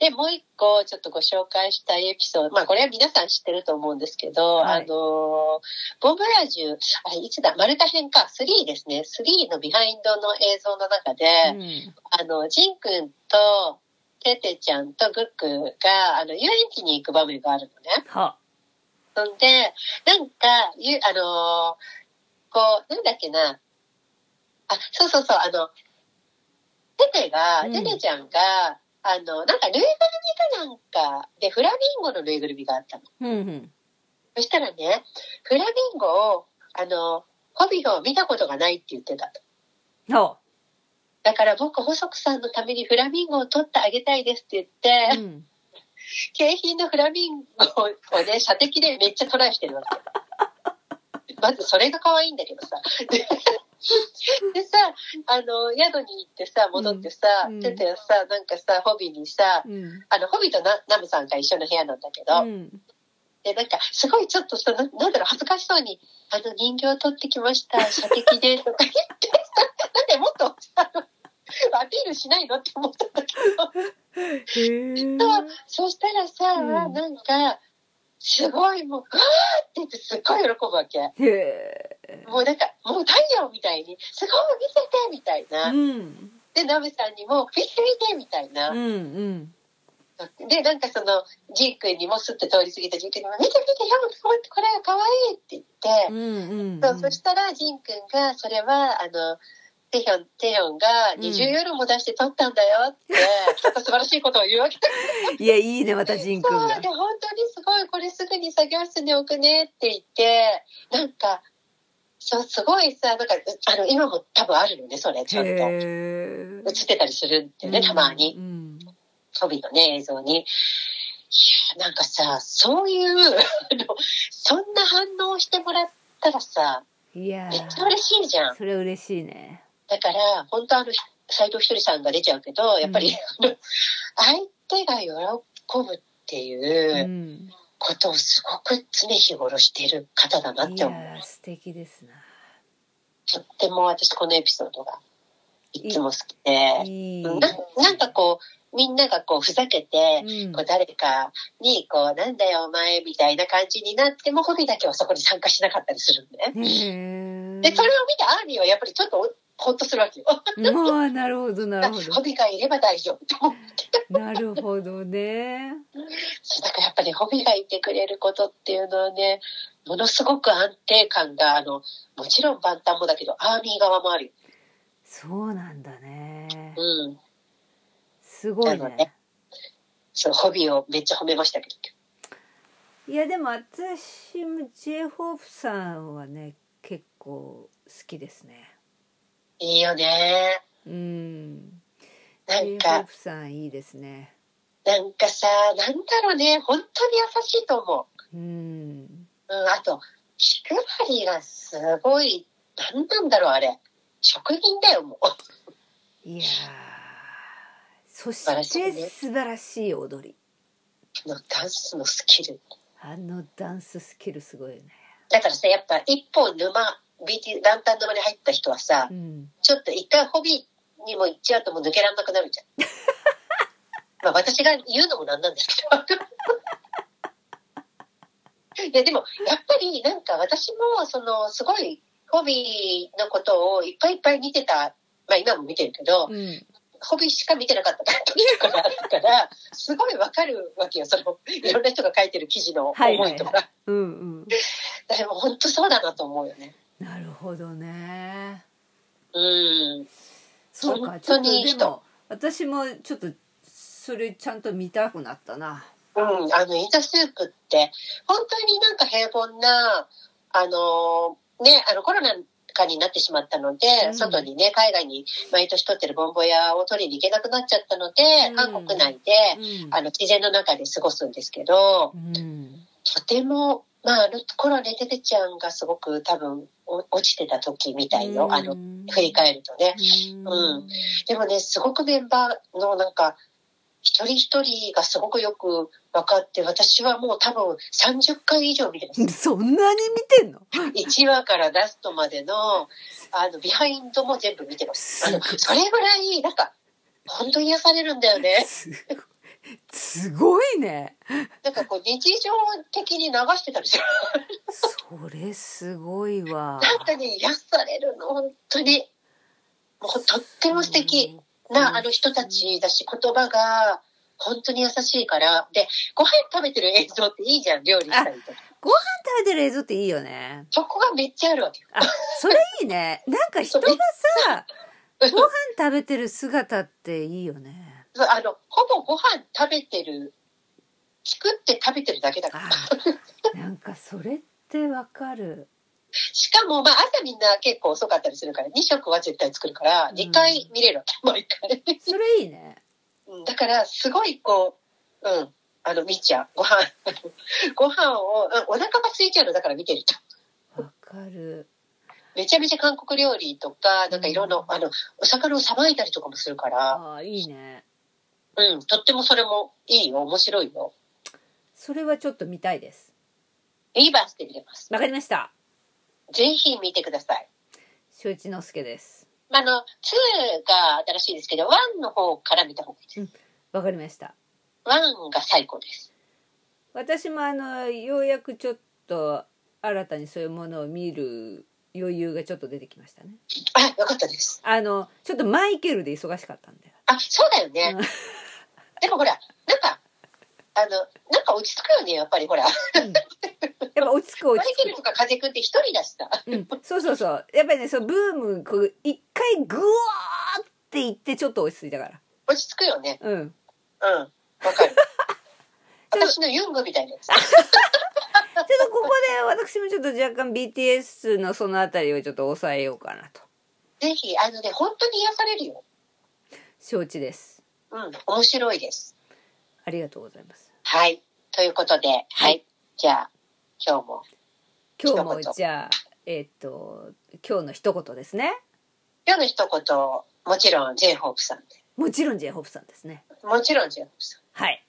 で、もう一個ちょっとご紹介したいエピソード。まあこれは皆さん知ってると思うんですけど、はいあの、ボンボヤージュ、あれいつだ、マルタ編か、3ですね。3のビハインドの映像の中で、うんあの、ジンくんと、テテちゃんとグックが、あの、遊園地に行く場面があるのね。はそんで、なんか、ゆあのーこう、なんだっけな。あ、そうそうそう、あの、テテが、うんテテちゃんが、あの、なんかぬいぐるみかなんかで、フラミンゴのぬいぐるみがあったの。うんうんそしたらね、フラミンゴを、あの、ホビーを見たことがないって言ってたと。はだから僕、細くさんのためにフラミンゴを取ってあげたいですって言って、うん景品のフラミンゴをね、射的でめっちゃトライしてるわけ。まずそれが可愛いんだけどさ。で でさ、あの、宿に行ってさ、戻ってさ、うん。ててさ、なんかさ、ホビーにさ、うん。あの、ホビーとナナムさんが一緒の部屋なんだけど、うん。で、なんか、すごいちょっとさ、ななんだろう、恥ずかしそうに、あの、人形取ってきました、射的で、とか言ってさ、なんでもっとさ、アピールしないのって思ったんだけど、へえそうそしたらさ、うん。なんか、すごいもう、わーって言ってすっごい喜ぶわけ。へえもうなんか、もう太陽みたいに、すごい見せてみたいな。うんで、ナムさんにも、見て見てみたいなうん。うんで、なんかその、ジー君にもすって通り過ぎたジー君にも、見て見て、よこれが可愛いって言って、うんうんそうそしたら、ジン君が、それは、あの、テヒョン、テヒョンがうん20ユーロも出して撮ったんだよって、また素晴らしいことを言うわけ。いやいいねまたジン君がそうで、本当にすごい、これすぐに作業室に置くねって言って、なんか、そう、すごいさ、なんか、あの、今も多分あるのね、それ、ちゃんと。へ映えってたりするんだよね、たまに。うんトビのね、映像に。いや、なんかさ、そういう、あの、そんな反応してもらったらさ、いやめっちゃ嬉しいじゃん。それ嬉しいねだから、本当あの、斎藤ひとりさんが出ちゃうけど、やっぱり、あの相手が喜ぶっていううんことをすごく常日頃している方だなっいて思う。や素敵ですな。とっても私このエピソードがいつも好きで、いい。ななんかこう、みんながこうふざけて、うん。こう誰かにこう、なんだよお前みたいな感じになっても、ホビーだけはそこに参加しなかったりするんで。で、それを見てアーミーはやっぱりちょっとほっとするわけよ。えもうなるほどなるほホビーがいれば大丈夫なるほどねだからやっぱりホビーがいてくれることっていうのはね、ものすごく安定感が、あの、もちろん万端もだけど、アーミー側もあるよ。そうなんだねうん。すごいねねそう、ホビーをめっちゃ褒めましたけど。いやでも私も j ホープさんはね結構好きですねいいよね。うんなんか、プさんいいですねなんかさ、なんだろうね、本当に優しいと思うんう。うん、あと、気配りがすごい、なんなんだろう、あれ。職人だよ、もう。いやーそしてね素晴らしい踊りのダンスのスキル。あのダンススキルすごいよねだからさ、やっぱ一本沼、BT、ランタン沼に入った人はさ、うんちょっと一回ホビーにも行っちゃうともう抜けられなくなるじゃん。まあ私が言うのもなんなんですけど。いやでもやっぱりなんか私もそのすごいホビーのことをいっぱいいっぱい見てた、まあ今も見てるけど、うんホビーしか見てなかった時があるから、すごいわかるわけよ。そのいろんな人が書いてる記事のはいはい思いとか。うんうんだからもう本当そうだなと思うよね。なるほどね。うん。そうか本ちょっと私もちょっとそれちゃんと見たくなったな。うん、あの、インタスープって、本当になんか平凡な、あのーね、あの、コロナ禍になってしまったので、うん。外にね、海外に毎年撮ってるボンボヤを取りに行けなくなっちゃったので、うん。韓国内で、うん。あの、自然の中で過ごすんですけど、うん。とても、まあ、あの頃ね、テテちゃんがすごく多分、お落ちてた時みたいよ。あの、振り返るとね。うんでもね、すごくメンバーのなんか、一人一人がすごくよく分かって、私はもう多分30回以上見てます。そんなに見てんの？1話からラストまでの、あの、ビハインドも全部見てます。あの、それぐらい、なんか、本当に癒されるんだよね。すごいねなんかこう、日常的に流してたりする。それすごいわなんかね、癒されるの、本当に。もうとっても素敵なあの人たちだし、言葉が本当に優しいから。で、ご飯食べてる映像っていいじゃん、料理したりとか。食べてる映像っていいよねそこがめっちゃあるわけよ。あそれいいねなんか人がさ ご飯食べてる姿っていいよねあの、ほぼご飯食べてる、作って食べてるだけだから。あ なんかそれってわかる。しかも、まあ、朝みんな結構遅かったりするから、2食は絶対作るから、うん。2回見れるわけ、毎回。それいいね。うん。だから、すごいこう、うん、あの、見ちゃう。ご飯、ご飯を、うんお腹が空いちゃうの、だから見てると。わかる。めちゃめちゃ韓国料理とか、なんかいろんな、あの、お魚をさばいたりとかもするから、ああいいねうん、とってもそれもいいよ、面白いよ。それはちょっと見たいですいいバースで見れます。わかりましたぜひ見てください。正一之助ですまあ、あの、2が新しいですけど、1の方から見た方がいいです。わかりました1が最高です。私もあのようやくちょっと新たにそういうものを見る余裕がちょっと出てきましたねあ、よかったです。あのちょっとマイケルで忙しかったんだよあ、そうだよね。うんでもほら、なんか、あの、なんか落ち着くよね、やっぱりほら。やっやっぱ落ち着くマ落ち着イケルとか風くんって一人だしさ。く、うん、そうそうそうやっぱりねそのブームこう一回グワーっていってちょっと落ち着いたから落ち着くよね。うんうん。わかる。私のユングみたいなやつ。ちょっとここで私もちょっと若干 BTS のそのあたりをちょっと抑えようかなとぜひ、あのね、本当に癒されるよ。承知ですうん。面白いです。ありがとうございますはい。ということで、はい。じゃあ、今日も。今日もじゃあえっ、と今日の一言ですね今日の一言、もちろん J ホープさんで。もちろん J ホープさんですねもちろん J ホープさん。はい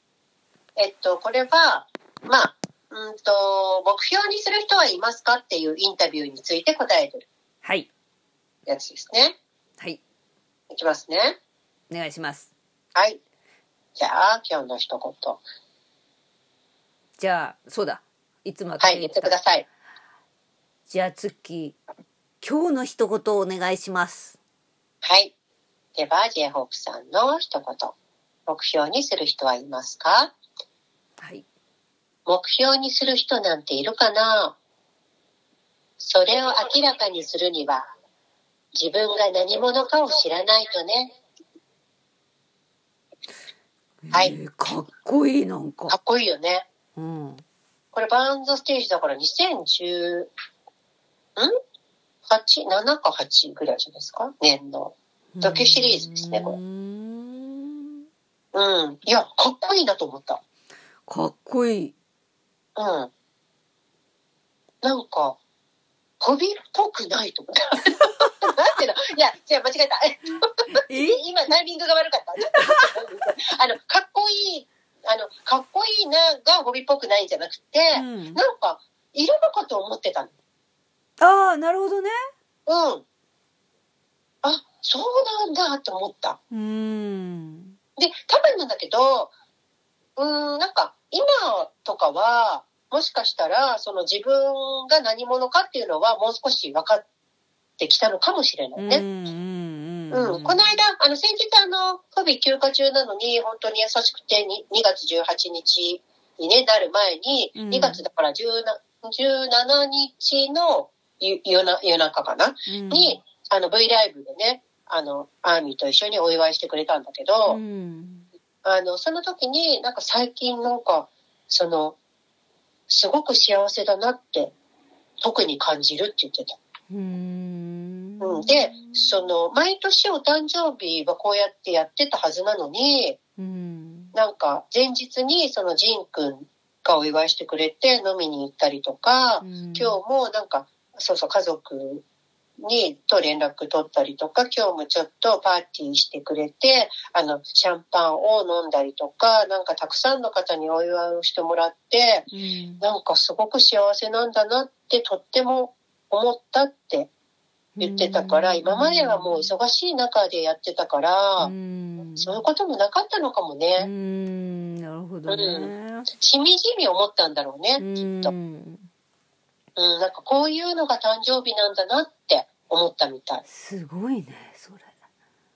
えっと、これは、まあ、うんと、目標にする人はいますかっていうインタビューについて答えてるはいやつですね。はいいきますね。お願いしますはい。じゃあ、今日の一言。じゃあそうだいつもはい、言ってください。じゃあ月今日の一言お願いしますはい。では、J ホープさんの一言。目標にする人はいますか？はい目標にする人なんているかな？それを明らかにするには、自分が何者かを知らないとね。はいえーかっこいいなんかかっこいいよね。うんこれバーンズステージだから2010、ん ?8、7か8ぐらいじゃないですか？年の。ドキュシリーズですねこれうーんうん。いや、かっこいいなと思った。かっこいいうん。なんか、ホビっぽくないと思った。なんていや、違う、間違えた。え？今、タイミングが悪かった。あの、かっこいい、あの、かっこいいながホビっぽくないんじゃなくて、うんなんか、いるのかと思ってたの。ああなるほどねうん。あ、そうなんだと思った。うーんで、多分なんだけど、うーん、なんか、今とかは、もしかしたら、その自分が何者かっていうのはもう少し分かってきたのかもしれないね。うんうんうん。この間、あの、先日あの、フビ休暇中なのに、本当に優しくて、に 2, 月18日にね、なる前に、うん2月だから17 17日の夜夜な夜中かな？うんに、あの、V ライブでね、あの、アーミーと一緒にお祝いしてくれたんだけど、うんあの、その時になんか最近なんか、その、すごく幸せだなって、特に感じるって言ってた。うーんうん、で、その、毎年お誕生日はこうやってやってたはずなのに、うん。なんか前日にそのジン君がお祝いしてくれて飲みに行ったりとか、今今日もなんか、そうそう、家族にと連絡取ったりとか、今日もちょっとパーティーしてくれて、あの、シャンパンを飲んだりとか、なんかたくさんの方にお祝いをしてもらって、うん。なんかすごく幸せなんだなってとっても思ったって言ってたから、今まではもう忙しい中でやってたから、うんそういうこともなかったのかもうね。んなるほどねしみじみ思ったんだろうね。うんとうん、なんかこういうのが誕生日なんだなって思ったみたい。すごいねそれ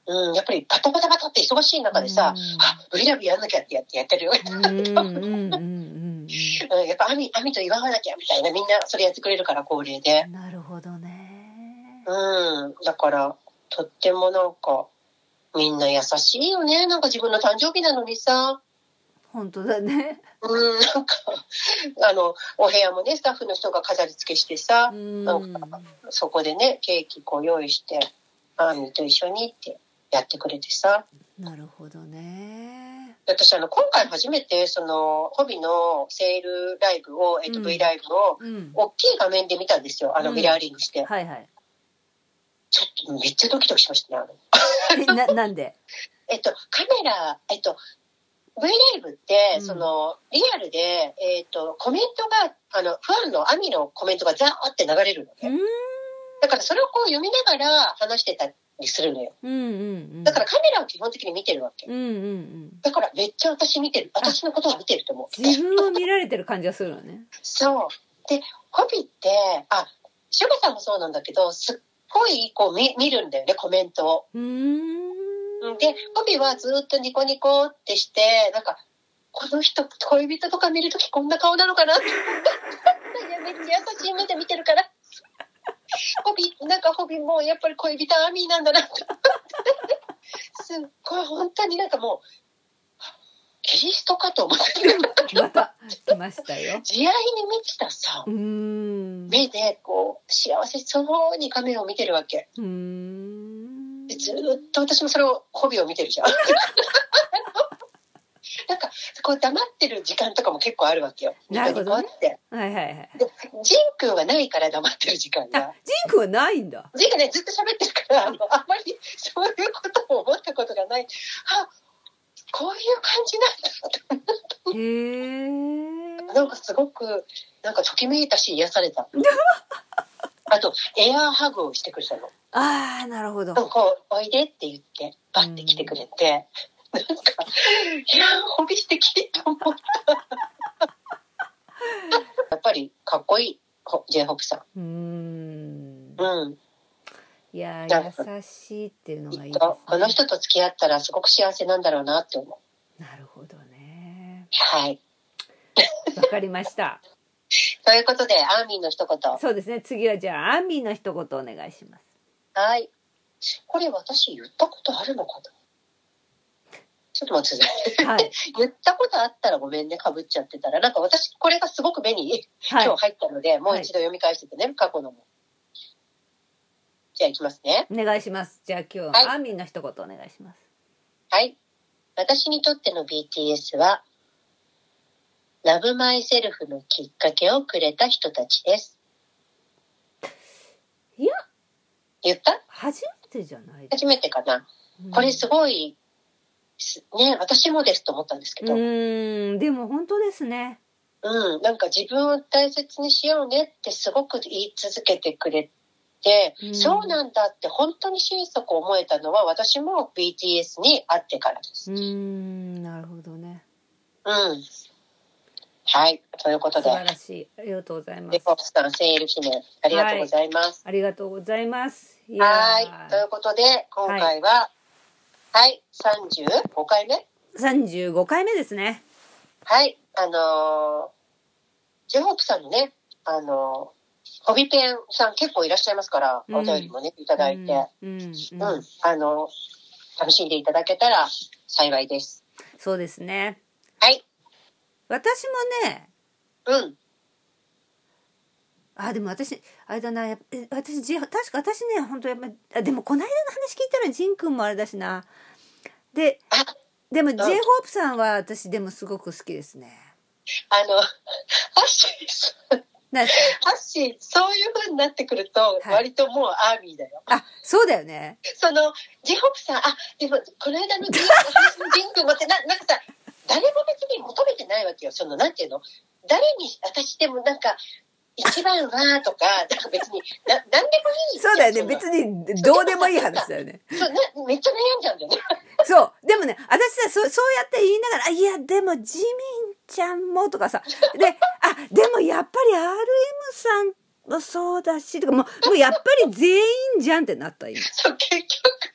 うん、やっぱりバタバタバタって忙しい中でさ、うんあ、ブリラブやんなきゃってやってやってるよ。うんうんうんうんうん、やっぱアミ、アミと祝わなきゃみたいな、みんなそれやってくれるから恒例でうん。なるほどねうん、だから、とってもなんか、みんな優しいよね。なんか自分の誕生日なのにさ、本当だね。うん、なんか、あの、お部屋もね、スタッフの人が飾り付けしてさ、うん。なんかそこでね、ケーキこう用意して、アーミーと一緒にってやってくれてさ。なるほどね。私、あの、今回初めて、その、ホビのセールライブを、えっと、うん V ライブを、うん。大きい画面で見たんですよ。あの、うん。ミラーリングして。はいはいちょっとめっちゃドキドキしましたね。ななんで？えっと、カメラ、えっと、V ライブって、うんその、リアルで、えっと、コメントが、あの、ファンのアミのコメントがザーって流れるのね。だからそれをこう読みながら話してたりするのよ。うんうんうんだからカメラを基本的に見てるわけ。うんうんうんだからめっちゃ私見てる。私のことを見てると思う。自分を見られてる感じがするのね そう。で、ホビって、あ、シュガさんもそうなんだけど、すっごいこう見見るんだよね、コメントを。うーんで、ホビはずっとニコニコってして、なんか、この人、恋人とか見るときこんな顔なのかなって思ったんだけめっちゃ優しい目で見てるから。ホビ、なんかホビもやっぱり恋人アーミーなんだなって。すっごい、本当になんかもう、キリストかと思って。また来ましたよ慈愛に満ちたさう、ーん目でこう、幸せそうに画面を見てるわけ。ずーっと私もそれを、ホビを見てるじゃん。なんか、こう黙ってる時間とかも結構あるわけよ。なるほどね。はいはいはいで、ジンくんはないから黙ってる時間あが。ジンクはないんだジンくんね、ずっと喋ってるから、あの、あんまりそういうことを思ったことがない。あ、こういう感じなんだって。へえなんかすごく、なんかときめいたし癒された。あと、エアーハグをしてくれたの。ああなるほどこう、おいでって言って、バッて来てくれて、なんか、いやー、ホビ素敵と思った。やっぱり、かっこいい、ほ J ホップさんん。うん。いや優しいっていうのがいいですねと、この人と付き合ったらすごく幸せなんだろうなって思う。なるほどねはい。わかりました ということで、アーミーの一言。そうですね次はじゃあアンミーの一言お願いしますはい。これ私言ったことあるのかな？ちょっと待ってください。はい 言ったことあったらごめんね、かぶっちゃってたら。なんか私、これがすごく目にはい今日入ったので、もう一度読み返しててね、過去のも。じゃあ行きますね。お願いします。じゃあ今日ははい。アンミーの一言お願いします。はい。私にとっての BTS は、ラブマイセルフのきっかけをくれた人たちです。いや。言った？初めてじゃない初めてかな。これすごい、すね、私もですと思ったんですけうど、うん、ーん。でも本当ですね。なんか自分を大切にしようねってすごく言い続けてくれて、うん。そうなんだって本当に心底思えたのは私も BTS に会ってからです。うーん。なるほどね。うん。はい。ということで、素晴らしい。ありがとうございます。レコプさん、セール記念、ありがとうございます。ありがとうございます。いやはい。ーということで、今回は、はい、35回目？35回目ですね。はい。あのー、ジェホープさんのね、あのー、ホビペンさん結構いらっしゃいますから、うん。お便りもね、いただいて、うん、あのー、楽しんでいただけたら幸いです。そうですね。はい。私もねうん。あでも私あれだな私ジ確か私ね本当やっぱあでもこの間の話聞いたらジンくんもあれだしな。であ、でも J ん。ホープさんは私でもすごく好きですね。あの、ハッシー、ハッシー、そういう風になってくると、はい割ともうアーミーだよ。かあそうだよねその、ジェホップさん、あ、でも、この間の ジン話のジン君もって、な、なんかさ、誰も別に求めてないわけよ。その、なんていうの？誰に、私でもなんか、一番は、とか、なんか別に、な、なんでもいい。そうだよね。別にどうでもいい話だよね。そうなめっちゃ悩んじゃうんだよね。そう。でもね私さそうそうやって言いながらあいやでもジミンちゃんもとかさ。であでもやっぱり RM さんもそうだしとかもうもうやっぱり全員じゃんってなった今。そう、結局、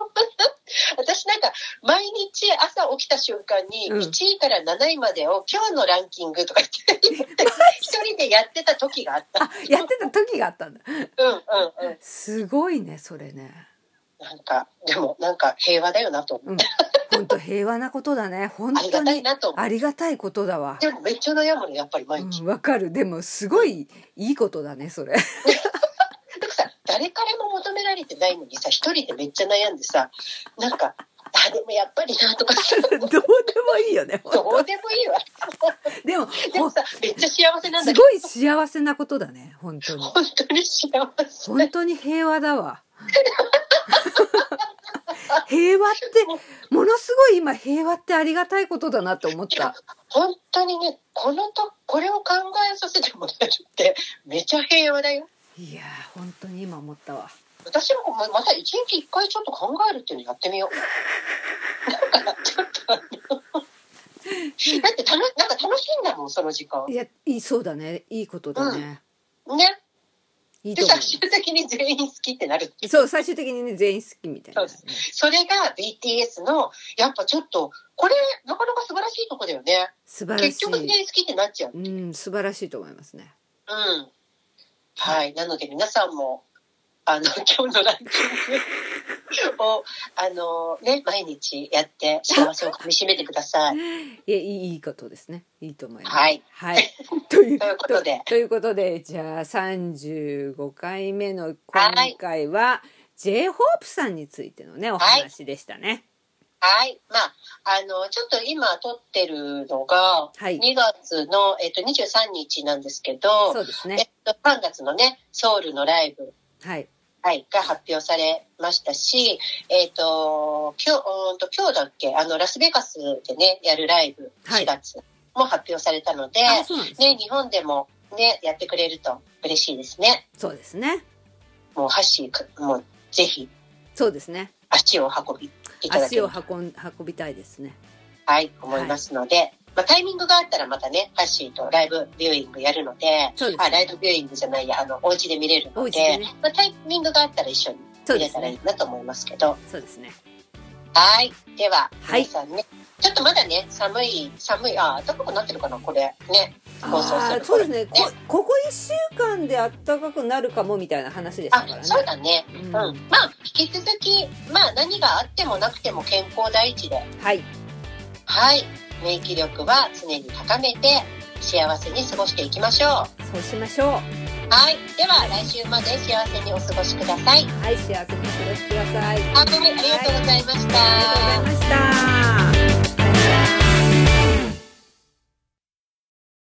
私なんか、毎日朝起きた瞬間に、うん。1位から7位までを今日のランキングとか言って、一人でやってた時があった。あやってた時があったんだ。うんうんうん。すごいねそれね。なんか、でもなんか平和だよなと思うん。って、本当平和なことだね。本ありがたい当になと。ありがたいことだわ。でもめっちゃ悩むの、やっぱり毎日。うんわかる。でもすごいいいことだねそれ 誰からも求められてないのにさ、一人でめっちゃ悩んでさ、なんか、あ、でもやっぱりなとかさ、どうでもいいよねどうでもいいわ。でもでもさ、めっちゃ幸せなんだけど、すごい幸せなことだね本当に本当に幸せ。本当に平和だわ 平和ってものすごい今平和ってありがたいことだなって思った本当にね、このと、これを考えさせてもらえるって、めちゃ平和だよ。いやー本当に今思ったわ私もままた一日一回ちょっと考えるっていうのやってみよう。なんか、ちょっとだってたの、なんか楽しいんだもん、その時間い。やいいそうだねいいことだね、ね。で、いいと思最終的に全員好きってなる。うそう最終的にね全員好きみたいな、ね、それが BTS の、やっぱちょっと、これ、なかなか素晴らしいとこだよね。素晴らし結局全い員好きってなっちゃう。うん素晴らしいと思いますねうん。はい。なので皆さんも、あの、今日のランキングを、あの、ね、毎日やって幸せをかみしめてください。いやいいいいことですね。いいと思います。はい、はい、ということで。ということでじゃあ35回目の今回は j ホープさんについてのねお話でしたね。はい。まあ、あの、ちょっと今撮ってるのが、はい。2月の、えっと、23日なんですけど、そうですえっねと、3月のね、ソウルのライブ、はい。はい、が発表されましたし、えっ、と、今日、うーんと今日だっけ、あの、ラスベガスでね、やるライブ、はい。4月も発表されたので、あそうなんですね、日本でもね、やってくれると嬉しいですね。そうですね。もう、ハッシーく、もう、ぜひ、そうですね。足を運び足を運ん運びたいですね。はい、思いますので、まあ、タイミングがあったらまたね、ハッシーとライブビューイングやるので、そうですあ、ライブビューイングじゃないや、あの、お家で見れるので、でね。まあ、タイミングがあったら一緒に見れたらいいねなと思いますけど、そうですね。はい。では、はい。皆さんね、ちょっとまだね、寒い、寒い、あ、暖かくなってるかな、これ。ね。放送するそうですね頃こここ1週間で暖かくなるかもみたいな話でしたあから、ねそうだね。ううんん。まあ、引き続き、まあ、何があってもなくても健康第一で、はいはい。免疫力は常に高めて、幸せに過ごしていきましょう。そうしましょうはい。では、来週まで幸せにお過ごしください。はい幸せにお過ごしくださいはい。ありがとうございました。ありがとうございました